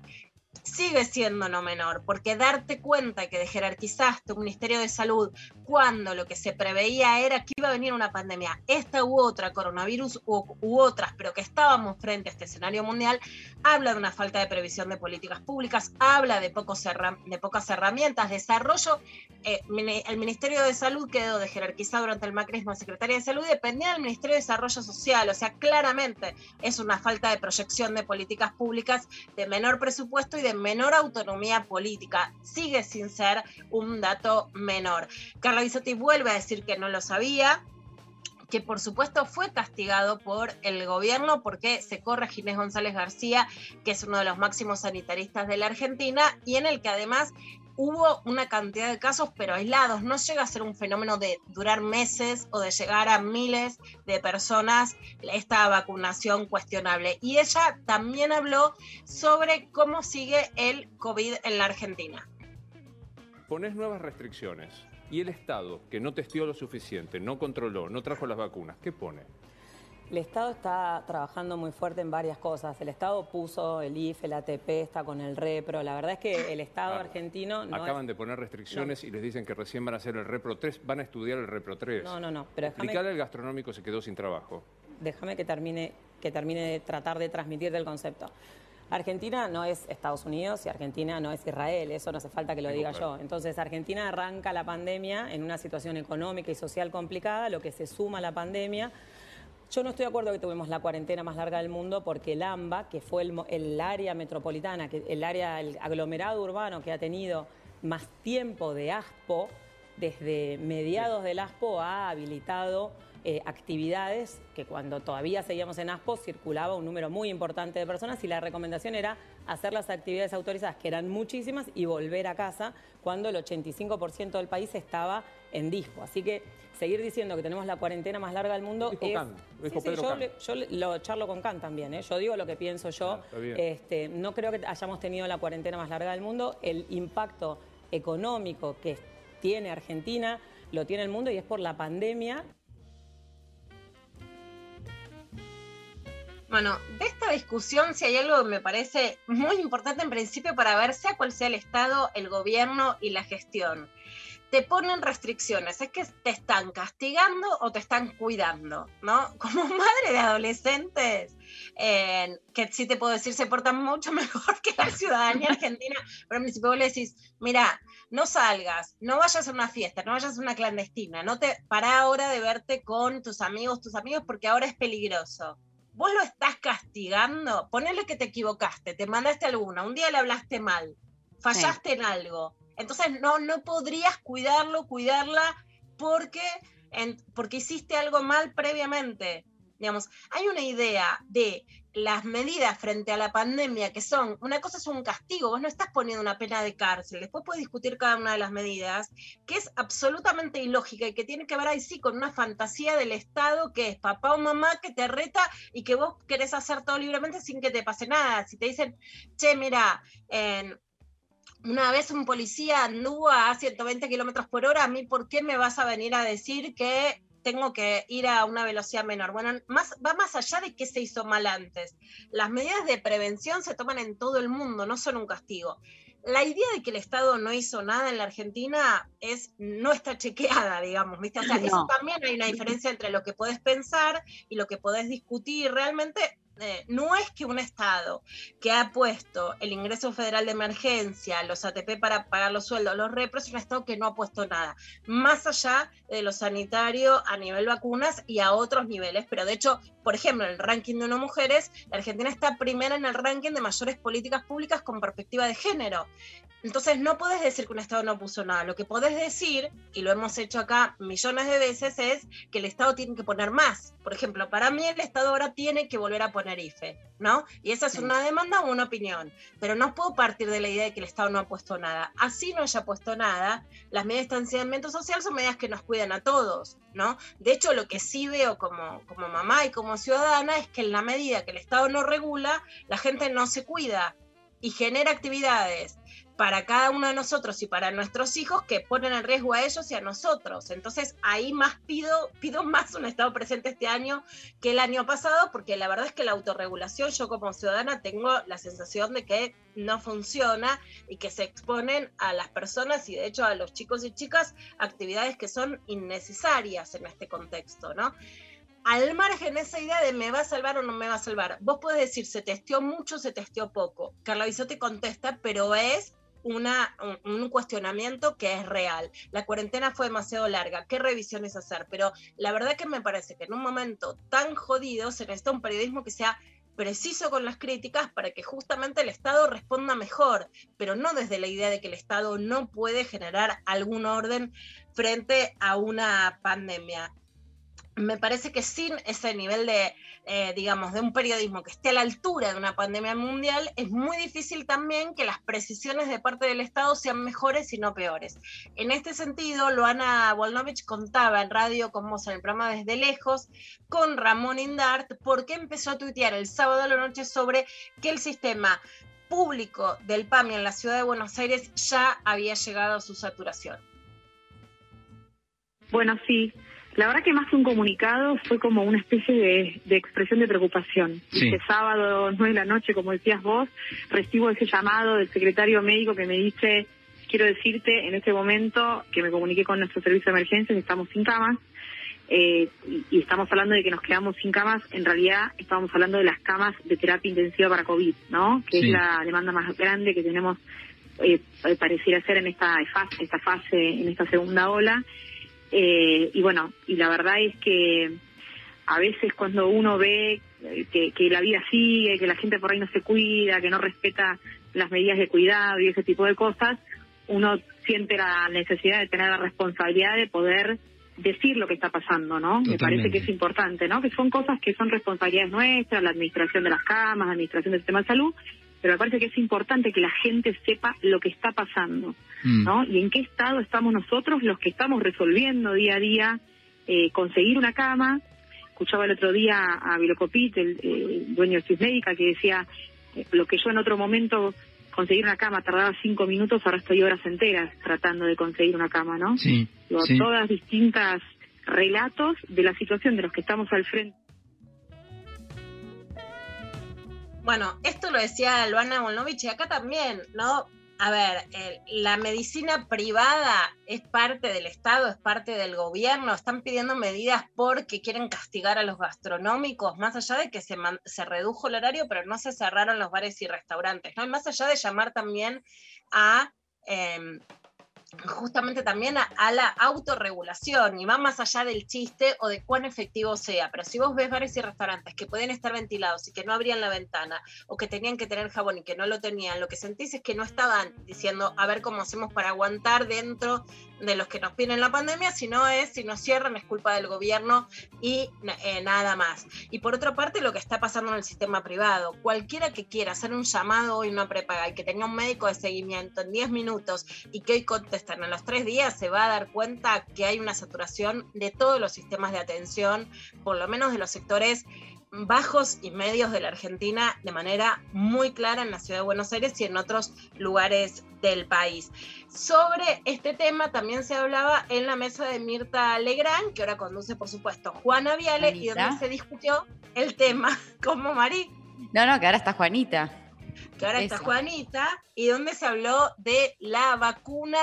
sigue siendo no menor, porque darte cuenta que jerarquizaste un Ministerio de Salud cuando lo que se preveía era que iba a venir una pandemia, esta u otra, coronavirus u, otras, pero que estábamos frente a este escenario mundial, habla de una falta de previsión de políticas públicas, habla de, pocos de pocas herramientas, desarrollo. Eh, el Ministerio de Salud quedó de jerarquizado durante el macrismo de Secretaría de Salud dependía del Ministerio de Desarrollo Social, o sea, claramente es una falta de proyección de políticas públicas, de menor presupuesto y menor autonomía política. Sigue sin ser un dato menor. Carla Bisotti vuelve a decir que no lo sabía, que por supuesto fue castigado por el gobierno porque se corre a Ginés González García, que es uno de los máximos sanitaristas de la Argentina, y en el que además hubo una cantidad de casos, pero aislados. No llega a ser un fenómeno de durar meses o de llegar a miles de personas esta vacunación cuestionable. Y ella también habló sobre cómo sigue el COVID en la Argentina. Pones nuevas restricciones y el Estado, que no testió lo suficiente, no controló, no trajo las vacunas, ¿qué pone? El Estado está trabajando muy fuerte en varias cosas. El Estado puso el IFE, el ATP, está con el REPRO. La verdad es que el Estado Claro. argentino no Acaban es- de poner restricciones y les dicen que recién van a hacer el Repro 3, van a estudiar el Repro 3. No, no, no, pero déjame- al gastronómico se quedó sin trabajo. déjame que termine, que termine de tratar de transmitir del concepto. Argentina no es Estados Unidos y Argentina no es Israel, eso no hace falta que lo Tengo diga claro. yo. Entonces Argentina arranca la pandemia en una situación económica y social complicada, lo que se suma a la pandemia. Yo no estoy de acuerdo que tuvimos la cuarentena más larga del mundo porque el AMBA, que fue el, área metropolitana, que el área, el aglomerado urbano que ha tenido más tiempo de ASPO, desde mediados del ASPO ha habilitado eh, actividades que cuando todavía seguíamos en ASPO circulaba un número muy importante de personas y la recomendación era hacer las actividades autorizadas, que eran muchísimas, y volver a casa cuando el 85% del país estaba en dispo. Así que seguir diciendo que tenemos la cuarentena más larga del mundo Dijo es... Dijo Sí, sí, yo, le- yo lo charlo con Kant también, ¿eh? yo digo lo que pienso yo. Ah. Este, no creo que hayamos tenido la cuarentena más larga del mundo. El impacto económico que tiene Argentina lo tiene el mundo y es por la pandemia. Bueno, de esta discusión, si hay algo que me parece muy importante en principio para ver sea cuál sea el Estado, el gobierno y la gestión. Te ponen restricciones, es que te están castigando o te están cuidando, ¿no? Como madre de adolescentes, eh, que sí te puedo decir, se portan mucho mejor que la ciudadanía argentina, pero si vos le decís, mira, no salgas, no vayas a una fiesta, no vayas a una clandestina, no te para ahora de verte con tus amigos, tus amigos, porque ahora es peligroso. Vos lo estás castigando, ponele que te equivocaste, te mandaste alguna, un día le hablaste mal, fallaste en algo. Entonces no, no podrías cuidarlo, cuidarla, porque, en- porque hiciste algo mal previamente. Digamos, hay una idea de las medidas frente a la pandemia que son, una cosa es un castigo, vos no estás poniendo una pena de cárcel, después puedes discutir cada una de las medidas, que es absolutamente ilógica y que tiene que ver ahí sí con una fantasía del Estado que es papá o mamá que te reta y que vos querés hacer todo libremente sin que te pase nada. Si te dicen, che, mira, en, una vez un policía anduvo a 120 kilómetros por hora, a mí, ¿por qué me vas a venir a decir que tengo que ir a una velocidad menor? Bueno, más, va más allá de qué se hizo mal antes. Las medidas de prevención se toman en todo el mundo, no son un castigo. La idea de que el Estado no hizo nada en la Argentina es, no está chequeada, digamos, ¿viste? O sea, eso No. también hay una diferencia entre lo que podés pensar y lo que podés discutir. Realmente no es que un Estado que ha puesto el ingreso federal de emergencia, los ATP para pagar los sueldos, los repros, es un Estado que no ha puesto nada, más allá de lo sanitario a nivel vacunas y a otros niveles. Pero de hecho, por ejemplo, en el ranking de no mujeres, la Argentina está primera en el ranking de mayores políticas públicas con perspectiva de género. Entonces no podés decir que un Estado no puso nada. Lo que podés decir, y lo hemos hecho acá millones de veces, es que el Estado tiene que poner más. Por ejemplo, para mí el Estado ahora tiene que volver a poner IFE, ¿no? Y esa es una demanda o una opinión. Pero no puedo partir de la idea de que el Estado no ha puesto nada. Así no haya puesto nada, las medidas de distanciamiento social son medidas que nos cuidan a todos, ¿no? De hecho, lo que sí veo como, como mamá y como ciudadana es que en la medida que el Estado no regula, la gente no se cuida y genera actividades para cada uno de nosotros y para nuestros hijos que ponen en riesgo a ellos y a nosotros. Entonces ahí más pido, pido más un Estado presente este año que el año pasado, porque la verdad es que la autorregulación, yo como ciudadana tengo la sensación de que no funciona y que se exponen a las personas y de hecho a los chicos y chicas actividades que son innecesarias en este contexto, ¿no? al margen esa idea de me va a salvar o no me va a salvar, vos podés decir se testeó mucho, se testeó poco. Carla Bisotti contesta, pero es una, un, cuestionamiento que es real. La cuarentena fue demasiado larga, ¿qué revisiones hacer? Pero la verdad que me parece que en un momento tan jodido se necesita un periodismo que sea preciso con las críticas para que justamente el Estado responda mejor, pero no desde la idea de que el Estado no puede generar algún orden frente a una pandemia me parece que sin ese nivel de, eh, digamos, de un periodismo que esté a la altura de una pandemia mundial, es muy difícil también que las precisiones de parte del Estado sean mejores y no peores. En este sentido, Luana Volnovich contaba en Radio con vos en el programa Desde Lejos con Ramón Indart, porque empezó a tuitear el sábado a la noche sobre que el sistema público del PAMI en la ciudad de Buenos Aires ya había llegado a su saturación. Bueno, sí. La verdad que más que un comunicado fue como una especie de, de expresión de preocupación. Sí. Este sábado, nueve de la noche, como decías vos, recibo ese llamado del secretario médico que me dice, quiero decirte en este momento que me comuniqué con nuestro servicio de emergencias, estamos sin camas, eh, y, y estamos hablando de que nos quedamos sin camas, en realidad estamos hablando de las camas de terapia intensiva para COVID, ¿no? Que Sí. es la demanda más grande que tenemos, eh, pareciera ser en esta fase, esta fase, en esta segunda ola. Eh, y bueno, y la verdad es que a veces cuando uno ve eh, que, que la vida sigue, que la gente por ahí no se cuida, que no respeta las medidas de cuidado y ese tipo de cosas, uno siente la necesidad de tener la responsabilidad de poder decir lo que está pasando, ¿no? Me parece que es importante, ¿no? Que son cosas que son responsabilidades nuestras, la administración de las camas, la administración del sistema de salud, pero me parece que es importante que la gente sepa lo que está pasando. Mm. ¿no? Y en qué estado estamos nosotros, los que estamos resolviendo día a día eh, conseguir una cama. Escuchaba el otro día a Vilocopit, el eh, dueño de Sismédica, que decía, eh, lo que yo en otro momento conseguir una cama tardaba cinco minutos, ahora estoy horas enteras tratando de conseguir una cama, ¿no? Sí, Digo, sí. Todas distintas relatos de la situación de los que estamos al frente. Bueno, esto lo decía Luana Volnovich y acá también, ¿no? a ver, la medicina privada es parte del Estado, es parte del gobierno, están pidiendo medidas porque quieren castigar a los gastronómicos, más allá de que se, se redujo el horario, pero no se cerraron los bares y restaurantes, ¿no? Y más allá de llamar también a... em, justamente también a, la autorregulación y va más allá del chiste o de cuán efectivo sea. Pero si vos ves bares y restaurantes que pueden estar ventilados y que no abrían la ventana o que tenían que tener jabón y que no lo tenían, lo que sentís es que no estaban diciendo a ver cómo hacemos para aguantar dentro de los que nos piden la pandemia, sino es si nos cierran es culpa del gobierno y eh, nada más. Y por otra parte, lo que está pasando en el sistema privado, cualquiera que quiera hacer un llamado hoy una prepaga y que tenga un médico de seguimiento en 10 minutos y que hoy contestan en los tres días, se va a dar cuenta que hay una saturación de todos los sistemas de atención, por lo menos de los sectores bajos y medios de la Argentina de manera muy clara en la ciudad de Buenos Aires y en otros lugares del país. Sobre este tema también se hablaba en la mesa de Mirta Legrand, que ahora conduce, por supuesto, Juana Viale, y donde se discutió el tema como Marí, No, no, que ahora está Juanita. que ahora está. Juanita, y donde se habló de la vacuna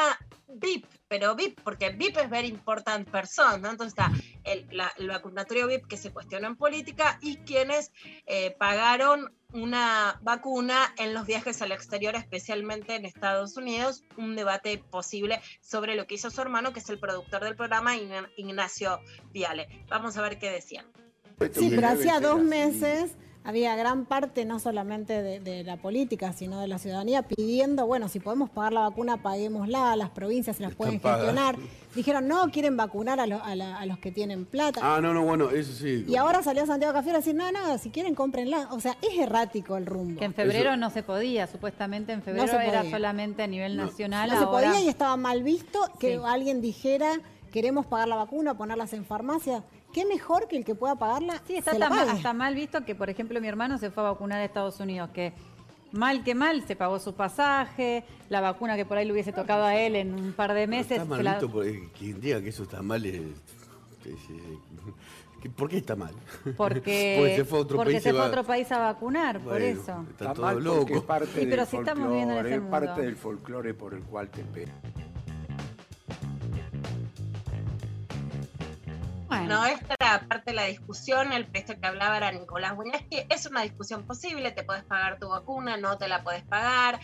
VIP, pero VIP, porque VIP es very important person, ¿no? Entonces está el, la- el vacunatorio VIP que se cuestionó en política y quienes eh, pagaron una vacuna en los viajes al exterior, especialmente en Estados Unidos, un debate posible sobre lo que hizo su hermano, que es el productor del programa, Ign- Ignacio Viale. Vamos a ver qué decían. Sí, pero hacía dos meses había gran parte, no solamente de, de la política, sino de la ciudadanía, pidiendo, bueno, si podemos pagar la vacuna, paguémosla, las provincias se las pueden gestionar. Dijeron, no, quieren vacunar a, lo- a la- a los que tienen plata. Ah, no, no, bueno, eso sí. Y ahora salió Santiago Cafiero a decir, no, no, si quieren, cómprenla. O sea, es errático el rumbo. Que en febrero no se podía, supuestamente en febrero era solamente a nivel nacional. No se podía y estaba mal visto que Sí. alguien dijera, queremos pagar la vacuna, ponerlas en farmacia. ¿Qué mejor que el que pueda pagarla? Sí, está se la hasta, mal, pague? hasta mal visto que, por ejemplo, mi hermano se fue a vacunar a Estados Unidos, que mal que mal se pagó su pasaje, la vacuna que por ahí le hubiese tocado a él en un par de meses. Está la- maldito porque quien diga que eso está mal es... ¿Por qué está mal? Porque, se fue a otro porque país. se fue va- a otro país a vacunar, por eso. Está Está todo mal porque loco. es parte Sí, pero del si estamos viviendo en ese mundo. parte del folclore por el cual te esperan. No, esta parte de la discusión, el precio que hablaba era Nicolás Buñas, que es una discusión posible, te puedes pagar tu vacuna, no te la puedes pagar,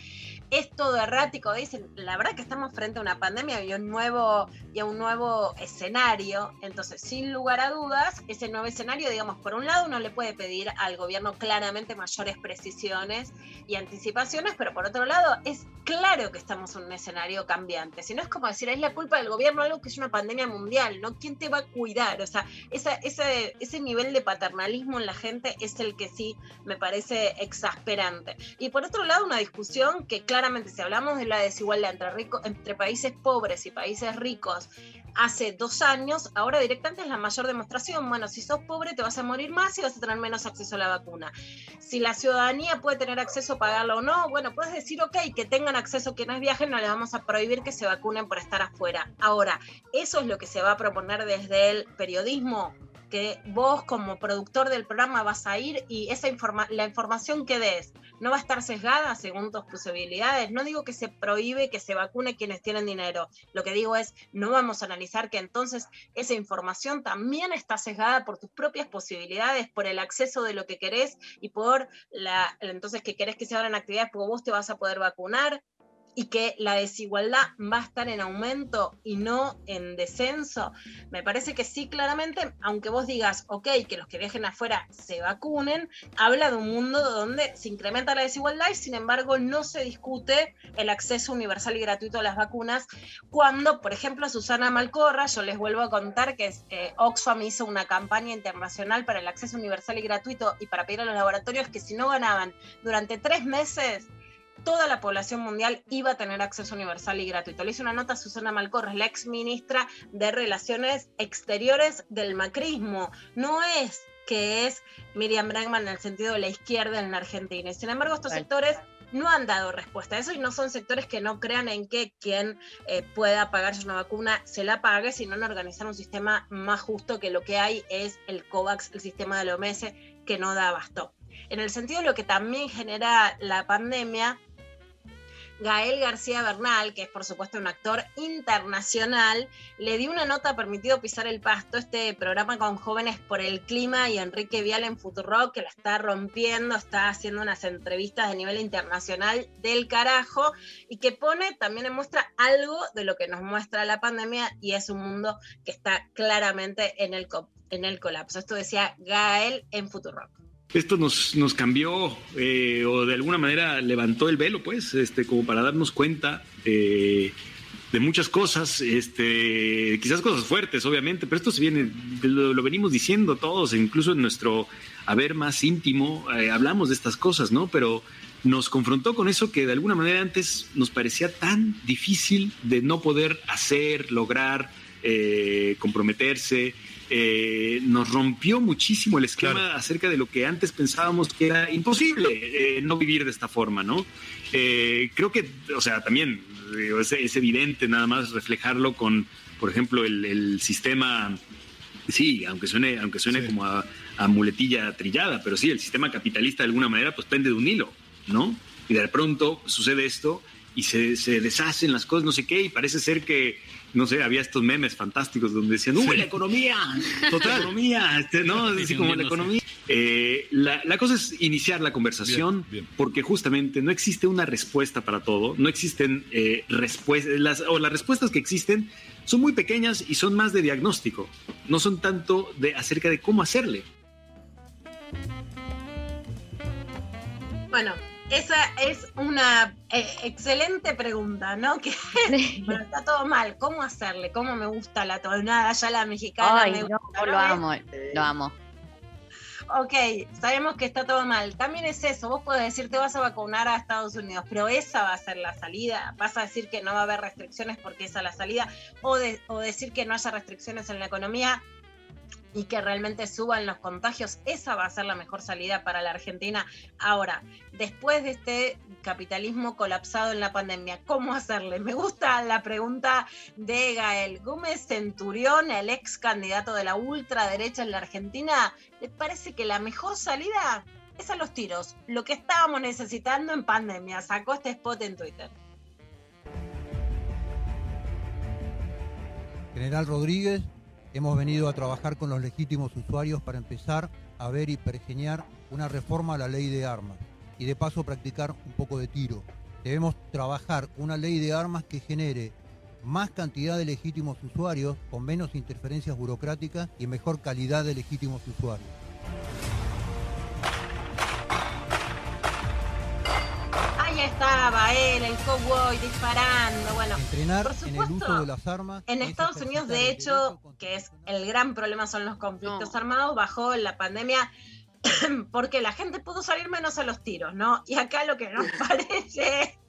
es todo errático, dicen, la verdad que estamos frente a una pandemia y, un nuevo, y a un nuevo escenario, entonces sin lugar a dudas, ese nuevo escenario, digamos, por un lado uno le puede pedir al gobierno claramente mayores precisiones y anticipaciones, pero por otro lado es claro que estamos en un escenario cambiante, si no es como decir, es la culpa del gobierno algo que es una pandemia mundial, ¿no? ¿Quién te va a cuidar? O sea, ese, ese nivel de paternalismo en la gente es el que sí me parece exasperante. Y por otro lado, una discusión que claramente, si hablamos de la desigualdad entre países pobres y países ricos, hace dos años, ahora directamente es la mayor demostración. Bueno, si sos pobre te vas a morir más y vas a tener menos acceso a la vacuna. Si la ciudadanía puede tener acceso, pagarlo o no, bueno, puedes decir, ok, que tengan acceso quienes viajen, no les vamos a prohibir que se vacunen por estar afuera. Ahora, eso es lo que se va a proponer desde el periodismo que vos como productor del programa vas a ir y esa la información que des no va a estar sesgada según tus posibilidades. No digo que se prohíbe que se vacune quienes tienen dinero. Lo que digo es, no vamos a analizar que entonces esa información también está sesgada por tus propias posibilidades, por el acceso de lo que querés y por la, entonces que querés que se hagan actividades porque vos te vas a poder vacunar y que la desigualdad va a estar en aumento y no en descenso, me parece que sí, claramente, aunque vos digas, ok, que los que viajen afuera se vacunen, habla de un mundo donde se incrementa la desigualdad y sin embargo no se discute el acceso universal y gratuito a las vacunas, cuando, por ejemplo, Susana Malcorra, yo les vuelvo a contar que eh, Oxfam hizo una campaña internacional para el acceso universal y gratuito y para pedir a los laboratorios que si no ganaban durante tres meses, toda la población mundial iba a tener acceso universal y gratuito. Le hizo una nota a Susana Malcorres, la ex ministra de Relaciones Exteriores del macrismo. No es que es Miriam Bregman en el sentido de la izquierda en la Argentina. Y sin embargo, estos sectores no han dado respuesta a eso y no son sectores que no crean en que quien eh, pueda pagarse una vacuna se la pague, sino en organizar un sistema más justo que lo que hay es el COVAX, el sistema de la OMS, que no da abasto. En el sentido de lo que también genera la pandemia, Gael García Bernal, que es por supuesto un actor internacional, le dio una nota Permitido Pisar el Pasto, este programa con jóvenes por el clima y Enrique Vial en Futurock, que la está rompiendo, está haciendo unas entrevistas de nivel internacional del carajo y que pone también en muestra algo de lo que nos muestra la pandemia y es un mundo que está claramente en el, en el colapso. Esto decía Gael en Futurock. Esto nos, nos cambió eh, o de alguna manera levantó el velo, pues, este, como para darnos cuenta eh, de muchas cosas, este, quizás cosas fuertes, obviamente, pero esto se viene, lo, venimos diciendo todos, incluso en nuestro haber más íntimo, eh, hablamos de estas cosas, ¿no? Pero nos confrontó con eso que de alguna manera antes nos parecía tan difícil de no poder hacer, lograr, eh, comprometerse. Eh, nos rompió muchísimo el esquema acerca de lo que antes pensábamos que era imposible eh, no vivir de esta forma, ¿no? Eh, creo que, o sea, también es, es evidente nada más reflejarlo con, por ejemplo, el, el sistema, sí, aunque suene, aunque suene como a, a muletilla trillada, pero sí, el sistema capitalista de alguna manera pues pende de un hilo, ¿no? Y de pronto sucede esto y se, se deshacen las cosas, no sé qué, y parece ser que, no sé, había estos memes fantásticos donde decían, ¡Uy, la economía! ¡Total! La economía! este, ¿no? Así como la economía. Eh, la, la cosa es iniciar la conversación porque justamente no existe una respuesta para todo, no existen eh, respuestas, las, o las respuestas que existen son muy pequeñas y son más de diagnóstico, no son tanto de acerca de cómo hacerle. Bueno, esa es una eh, excelente pregunta, ¿no? Que bueno, está todo mal. ¿Cómo hacerle? ¿Cómo me gusta la tonada? Ya la mexicana Ay, me no, gusta, lo amo, lo amo. Ok, sabemos que está todo mal. También es eso, vos podés decir te vas a vacunar a Estados Unidos, pero esa va a ser la salida. Vas a decir que no va a haber restricciones porque esa es la salida, o, de- o decir que no haya restricciones en la economía y que realmente suban los contagios. Esa va a ser la mejor salida para la Argentina. Ahora, después de este capitalismo colapsado en la pandemia, ¿cómo hacerle? Me gusta la pregunta de Gael Gómez Centurión, el ex candidato de la ultraderecha en la Argentina. ¿Le parece que la mejor salida es a los tiros? Lo que estábamos necesitando en pandemia. Sacó este spot en Twitter. General Rodríguez, hemos venido a trabajar con los legítimos usuarios para empezar a ver y pergeñar una reforma a la ley de armas y de paso practicar un poco de tiro. Debemos trabajar una ley de armas que genere más cantidad de legítimos usuarios con menos interferencias burocráticas y mejor calidad de legítimos usuarios. Estaba él, el cowboy disparando. Bueno, Entrenar por en el supuesto, uso de las armas En es Estados Unidos, de hecho, que es el gran problema son los conflictos armados, bajó en la pandemia porque la gente pudo salir menos a los tiros, ¿no? Y acá lo que nos parece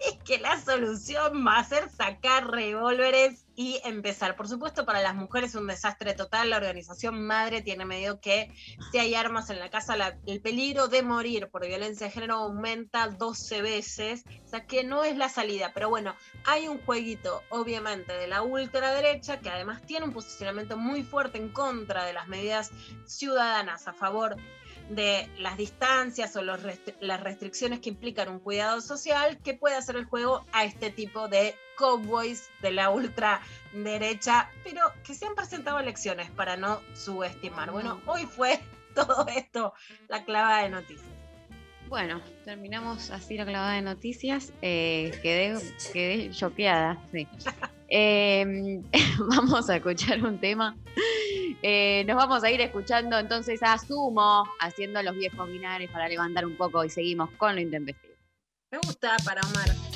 es que la solución va a ser sacar revólveres y empezar. Por supuesto, para las mujeres es un desastre total. La organización Madre tiene medio que si hay armas en la casa, el peligro de morir por violencia de género aumenta 12 veces. O sea que no es la salida. Pero bueno, hay un jueguito, obviamente, de la ultraderecha que además tiene un posicionamiento muy fuerte en contra de las medidas ciudadanas a favor de las distancias o los restri- las restricciones que implican un cuidado social que puede hacer el juego a este tipo de cowboys de la ultraderecha, pero que se han presentado elecciones para no subestimar. Bueno, hoy fue todo esto la clavada de noticias. Bueno, terminamos así la clavada de noticias. Eh, quedé, quedé choqueada, sí. Eh, vamos a escuchar un tema. Eh, nos vamos a ir escuchando entonces a Sumo, haciendo los viejos binares para levantar un poco y seguimos con lo intempestivo. Me gusta para Omar.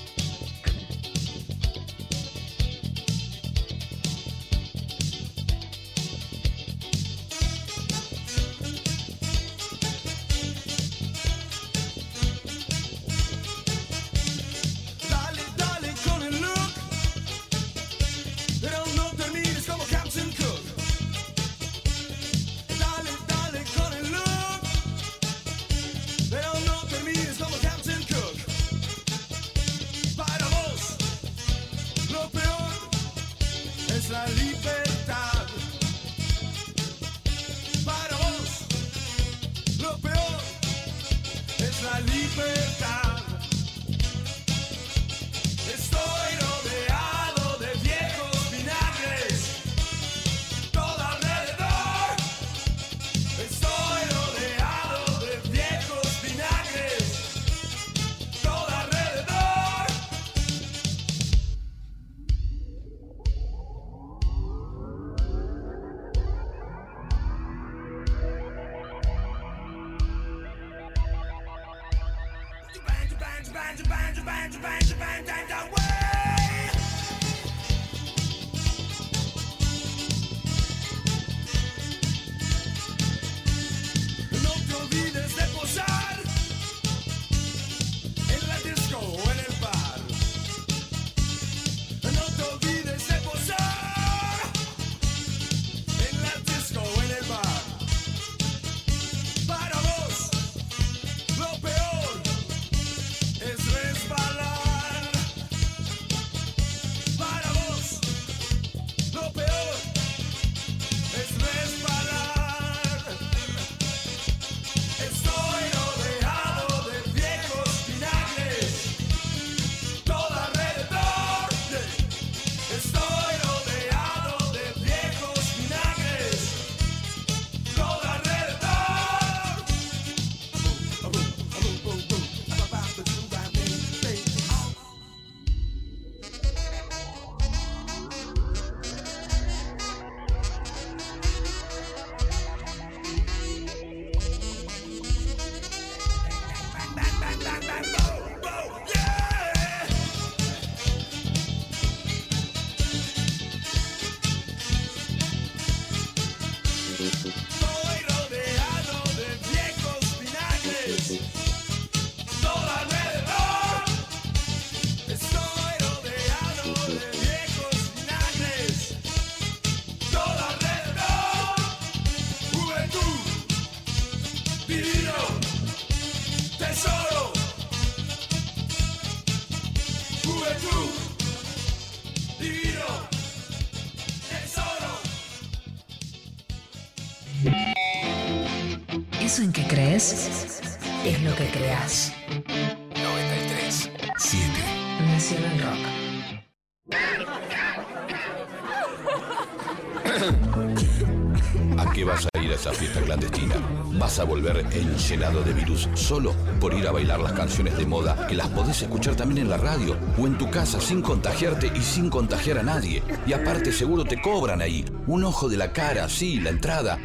Esa fiesta clandestina? ¿Vas a volver enllenado de virus solo por ir a bailar las canciones de moda que las podés escuchar también en la radio o en tu casa sin contagiarte y sin contagiar a nadie? Y aparte seguro te cobran ahí un ojo de la cara, sí, la entrada.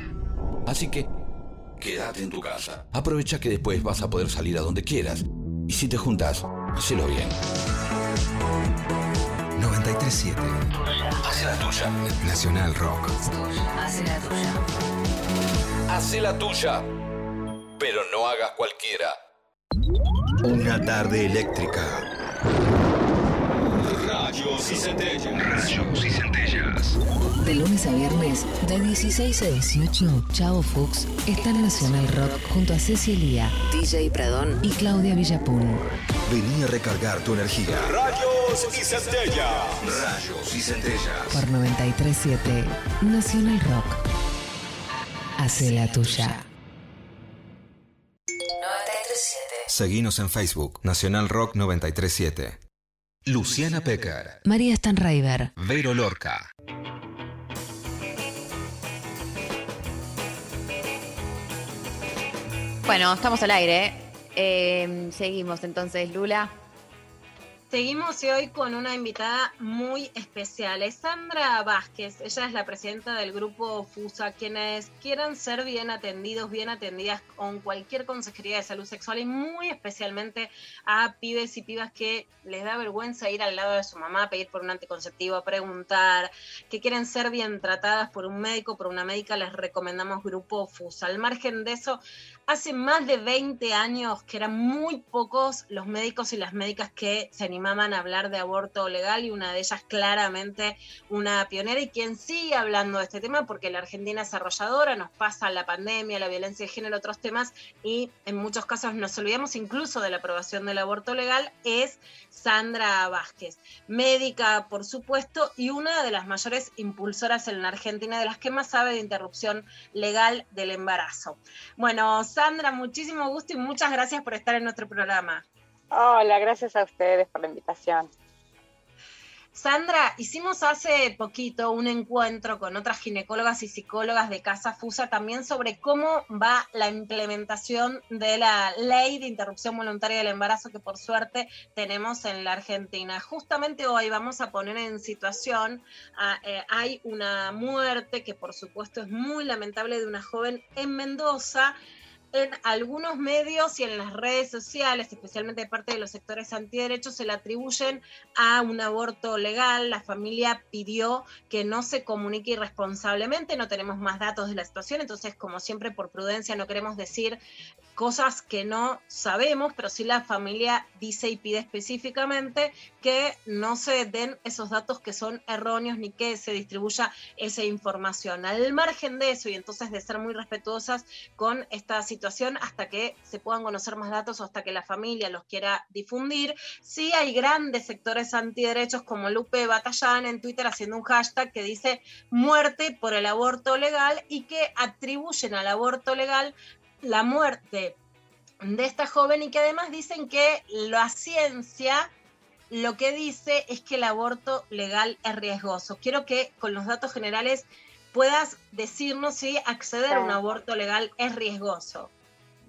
Así que quédate en tu casa. Aprovecha que después vas a poder salir a donde quieras. Y si te juntas, hacelo bien. 93 7 Hace la tuya. Nacional Rock. Hace la tuya. Hace la tuya. Pero no hagas cualquiera. Una tarde eléctrica. Rayos y centellas. Rayos y centellas. De lunes a viernes, de 16 a 18, Chavo Fuchs está en Nacional Rock junto a Cecilia, DJ Pradón y Claudia Villapun. Vení a recargar tu energía. Rayos y centellas. Rayos y centellas. Por 937 Nacional Rock. Hace la tuya. 937. Seguinos en Facebook. Nacional Rock 937. Luciana Pecker. María Stanraiver. Vero Lorca. Bueno, estamos al aire. Eh, seguimos entonces, Lula. Seguimos hoy con una invitada muy especial, es Sandra Vázquez. Ella es la presidenta del grupo FUSA. Quienes quieran ser bien atendidos, bien atendidas con cualquier consejería de salud sexual y muy especialmente a pibes y pibas que les da vergüenza ir al lado de su mamá, pedir por un anticonceptivo, preguntar, que quieren ser bien tratadas por un médico, por una médica, les recomendamos grupo FUSA. Al margen de eso, hace más de 20 años que eran muy pocos los médicos y las médicas que se animaban a hablar de aborto legal y una de ellas claramente una pionera y quien sigue hablando de este tema porque la Argentina es arrolladora, nos pasa la pandemia, la violencia de género, otros temas y en muchos casos nos olvidamos incluso de la aprobación del aborto legal, es Sandra Vázquez, médica por supuesto y una de las mayores impulsoras en la Argentina, de las que más sabe de interrupción legal del embarazo. Bueno, Sandra, muchísimo gusto y muchas gracias por estar en nuestro programa. Hola, gracias a ustedes por la invitación. Sandra, hicimos hace poquito un encuentro con otras ginecólogas y psicólogas de Casa Fusa también sobre cómo va la implementación de la ley de interrupción voluntaria del embarazo que por suerte tenemos en la Argentina. Justamente hoy vamos a poner en situación, a, eh, hay una muerte que por supuesto es muy lamentable de una joven en Mendoza en algunos medios y en las redes sociales, especialmente de parte de los sectores antiderechos, se le atribuyen a un aborto legal. La familia pidió que no se comunique irresponsablemente, no tenemos más datos de la situación, entonces como siempre por prudencia no queremos decir cosas que no sabemos, pero sí la familia dice y pide específicamente que no se den esos datos que son erróneos ni que se distribuya esa información. Al margen de eso y entonces de ser muy respetuosas con esta situación hasta que se puedan conocer más datos o hasta que la familia los quiera difundir, sí hay grandes sectores antiderechos como Lupe Batallán en Twitter haciendo un hashtag que dice muerte por el aborto legal y que atribuyen al aborto legal la muerte de esta joven y que además dicen que la ciencia lo que dice es que el aborto legal es riesgoso. Quiero que con los datos generales puedas decirnos si acceder a un aborto legal es riesgoso.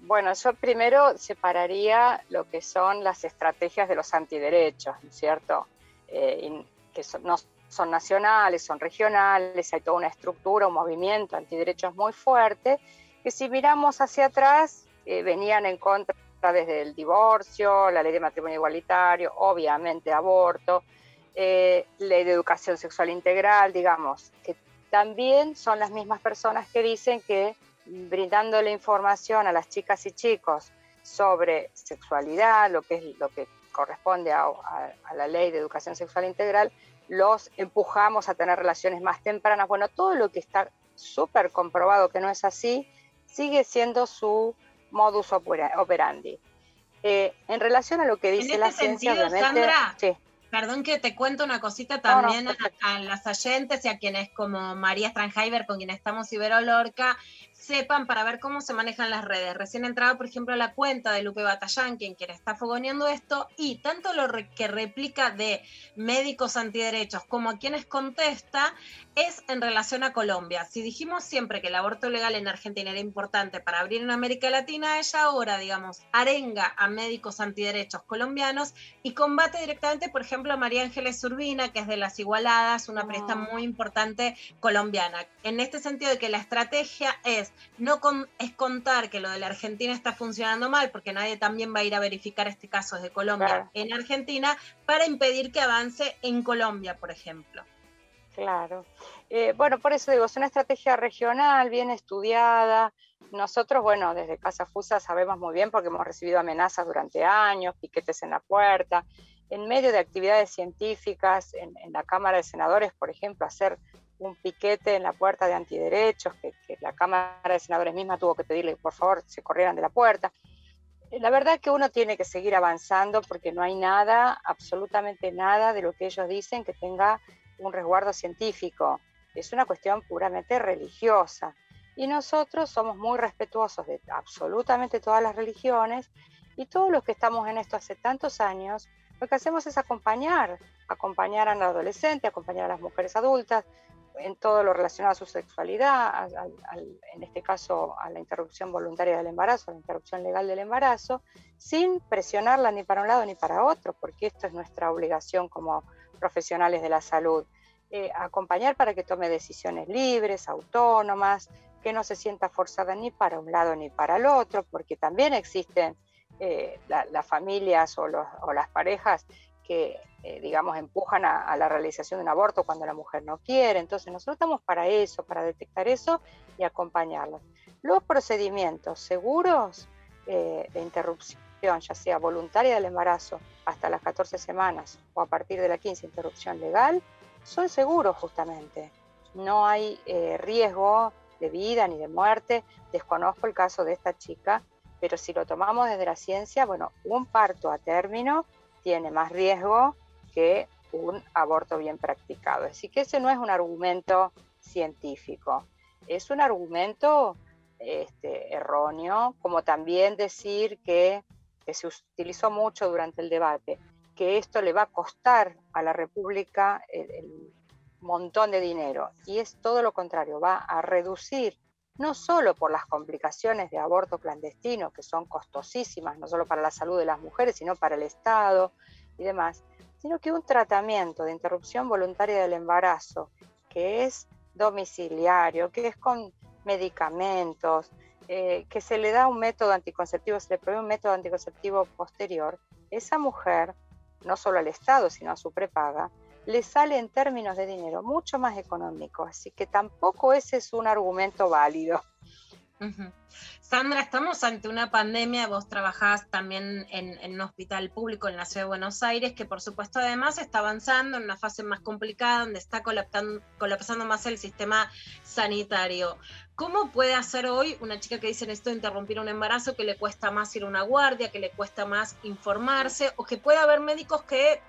Bueno, yo primero separaría lo que son las estrategias de los antiderechos, ¿no es cierto? Eh, que son- no son nacionales, son regionales, hay toda una estructura, un movimiento antiderechos muy fuerte, que si miramos hacia atrás, eh, venían en contra desde el divorcio, la ley de matrimonio igualitario, obviamente aborto, eh, ley de educación sexual integral, digamos, que también son las mismas personas que dicen que brindándole información a las chicas y chicos sobre sexualidad, lo que es lo que corresponde a, a- a la ley de educación sexual integral, los empujamos a tener relaciones más tempranas. Bueno, todo lo que está súper comprobado que no es así, sigue siendo su modus opera- operandi. Eh, en relación a lo que En dice este la ciencia, obviamente, Sandra, sí. Perdón que te cuento una cosita no, también a, a las oyentes y a quienes como María Stranheimer, con quien estamos Ibero Lorca, sepan para ver cómo se manejan las redes. Recién entraba, por ejemplo, a la cuenta de Lupe Batallán, quien, está fogoneando esto, y tanto lo que replica de médicos antiderechos como a quienes contesta es en relación a Colombia. Si dijimos siempre que el aborto legal en Argentina era importante para abrir en América Latina, ella ahora, digamos, arenga a médicos antiderechos colombianos y combate directamente, por ejemplo, a María Ángeles Urbina, que es de Las Igualadas, una periodista muy importante colombiana. En este sentido de que la estrategia es no con- es contar que lo de la Argentina está funcionando mal, porque nadie también va a ir a verificar este caso desde Colombia Claro. en Argentina, para impedir que avance en Colombia, por ejemplo. Claro. Eh, bueno, por eso digo, es una estrategia regional, bien estudiada. Nosotros, bueno, desde Casa Fusa sabemos muy bien porque hemos recibido amenazas durante años, piquetes en la puerta, en medio de actividades científicas, en, en la Cámara de Senadores, por ejemplo, hacer un piquete en la puerta de antiderechos, que, que la Cámara de Senadores misma tuvo que pedirle que por favor se corrieran de la puerta. Eh, La verdad que uno tiene que seguir avanzando porque no hay nada, absolutamente nada de lo que ellos dicen que tenga un resguardo científico. Es una cuestión puramente religiosa. Y nosotros somos muy respetuosos de absolutamente todas las religiones y todos los que estamos en esto hace tantos años, lo que hacemos es acompañar, acompañar a la adolescente, acompañar a las mujeres adultas en todo lo relacionado a su sexualidad, en este caso a la interrupción voluntaria del embarazo, a la interrupción legal del embarazo, sin presionarla ni para un lado ni para otro, porque esto es nuestra obligación como profesionales de la salud. Eh, acompañar para que tome decisiones libres, autónomas, que no se sienta forzada ni para un lado ni para el otro, porque también existen eh, la- las familias o las parejas que, eh, digamos, empujan a, a la realización de un aborto cuando la mujer no quiere. Entonces, nosotros estamos para eso, para detectar eso y acompañarlos. Los procedimientos seguros eh, de interrupción, ya sea voluntaria del embarazo hasta las 14 semanas o a partir de la 15 interrupción legal, son seguros justamente. No hay eh, riesgo de vida ni de muerte. Desconozco el caso de esta chica, pero si lo tomamos desde la ciencia, bueno, un parto a término tiene más riesgo que un aborto bien practicado. Así que ese no es un argumento científico, es un argumento este, erróneo, como también decir que, se utilizó mucho durante el debate, que esto le va a costar a la República el montón de dinero. Y es todo lo contrario, va a reducir, no solo por las complicaciones de aborto clandestino, que son costosísimas, no solo para la salud de las mujeres, sino para el Estado y demás, sino que un tratamiento de interrupción voluntaria del embarazo, que es domiciliario, que es con medicamentos, eh, que se le da un método anticonceptivo, se le provee un método anticonceptivo posterior, esa mujer, no solo al Estado, sino a su prepaga, le sale en términos de dinero mucho más económico. Así que tampoco ese es un argumento válido. Sandra, estamos ante una pandemia, vos trabajás también en, en un hospital público en la ciudad de Buenos Aires, que por supuesto además está avanzando en una fase más complicada, donde está colapsando, colapsando más el sistema sanitario. ¿Cómo puede hacer hoy una chica que dice necesito interrumpir un embarazo, que le cuesta más ir a una guardia, que le cuesta más informarse, o que puede haber médicos que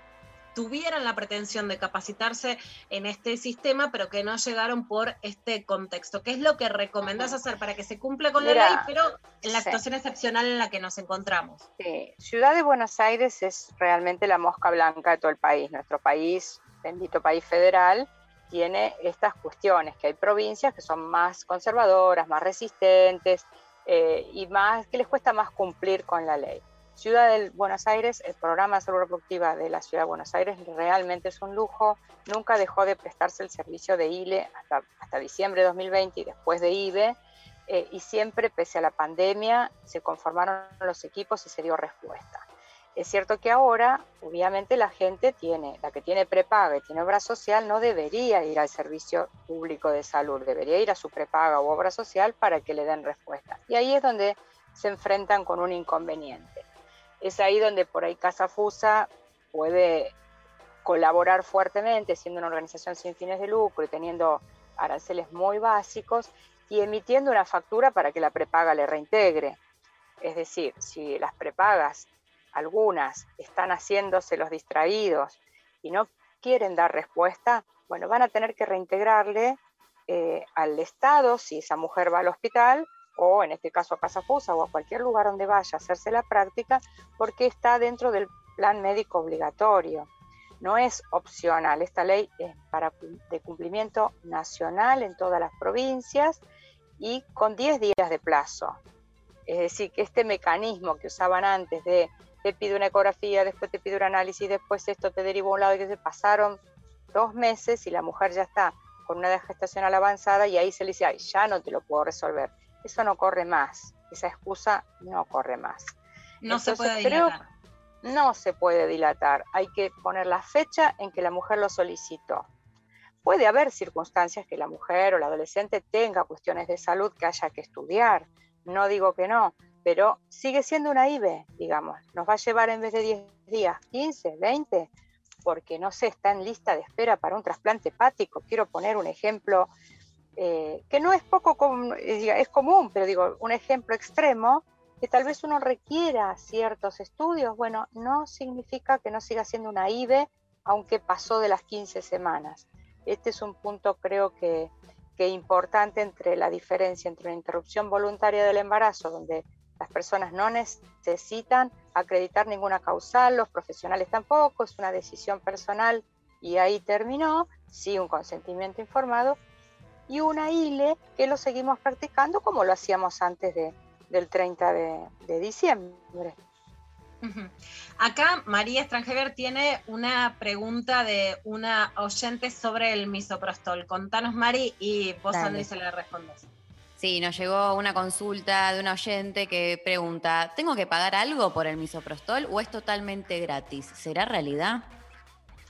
tuvieran la pretensión de capacitarse en este sistema, pero que no llegaron por este contexto. ¿Qué es lo que recomendás hacer para que se cumpla con la ley, pero en la sí. situación excepcional en la que nos encontramos? Sí, Ciudad de Buenos Aires es realmente la mosca blanca de todo el país. Nuestro país, bendito país federal, tiene estas cuestiones, que hay provincias que son más conservadoras, más resistentes eh, y más que les cuesta más cumplir con la ley. Ciudad de Buenos Aires, el programa de salud reproductiva de la Ciudad de Buenos Aires realmente es un lujo, nunca dejó de prestarse el servicio de ILE hasta, hasta diciembre de 2020 y después de IBE, eh, y siempre, pese a la pandemia, se conformaron los equipos y se dio respuesta. Es cierto que ahora, obviamente, la gente tiene, la que tiene prepaga y tiene obra social, no debería ir al servicio público de salud, debería ir a su prepaga o obra social para que le den respuesta. Y ahí es donde se enfrentan con un inconveniente. Es ahí donde por ahí Casa Fusa puede colaborar fuertemente, siendo una organización sin fines de lucro y teniendo aranceles muy básicos y emitiendo una factura para que la prepaga le reintegre. Es decir, si las prepagas, algunas, están haciéndose los distraídos y no quieren dar respuesta, bueno, van a tener que reintegrarle eh, al Estado si esa mujer va al hospital o en este caso a Casa Fusa o a cualquier lugar donde vaya a hacerse la práctica, porque está dentro del plan médico obligatorio. No es opcional, esta ley es para, de cumplimiento nacional en todas las provincias y con 10 días de plazo. Es decir, que este mecanismo que usaban antes de te pido una ecografía, después te pido un análisis, después esto te deriva a un lado y que se pasaron dos meses y la mujer ya está con una gestacional avanzada y ahí se le dice, ay, ya no te lo puedo resolver. Eso no corre más, esa excusa no corre más. No se puede creo- dilatar. no se puede dilatar, hay que poner la fecha en que la mujer lo solicitó. Puede haber circunstancias que la mujer o la adolescente tenga cuestiones de salud que haya que estudiar, no digo que no, pero sigue siendo una IBE, digamos. Nos va a llevar en vez de 10 días, 15, 20, porque no sé, está en lista de espera para un trasplante hepático. Quiero poner un ejemplo eh, que no es poco com- eh, es común, pero digo, un ejemplo extremo, que tal vez uno requiera ciertos estudios, bueno, no significa que no siga siendo una IBE, aunque pasó de las 15 semanas. Este es un punto creo que, que importante entre la diferencia entre una interrupción voluntaria del embarazo, donde las personas no necesitan acreditar ninguna causal, los profesionales tampoco, es una decisión personal y ahí terminó, sí un consentimiento informado, y una ILE que lo seguimos practicando como lo hacíamos antes de, del 30 de, de diciembre. Acá María Strangever tiene una pregunta de una oyente sobre el misoprostol. Contanos, Mari, y vos, Dale. Andrés, se la respondes. Sí, nos llegó una consulta de una oyente que pregunta, ¿tengo que pagar algo por el misoprostol o es totalmente gratis? ¿Será realidad?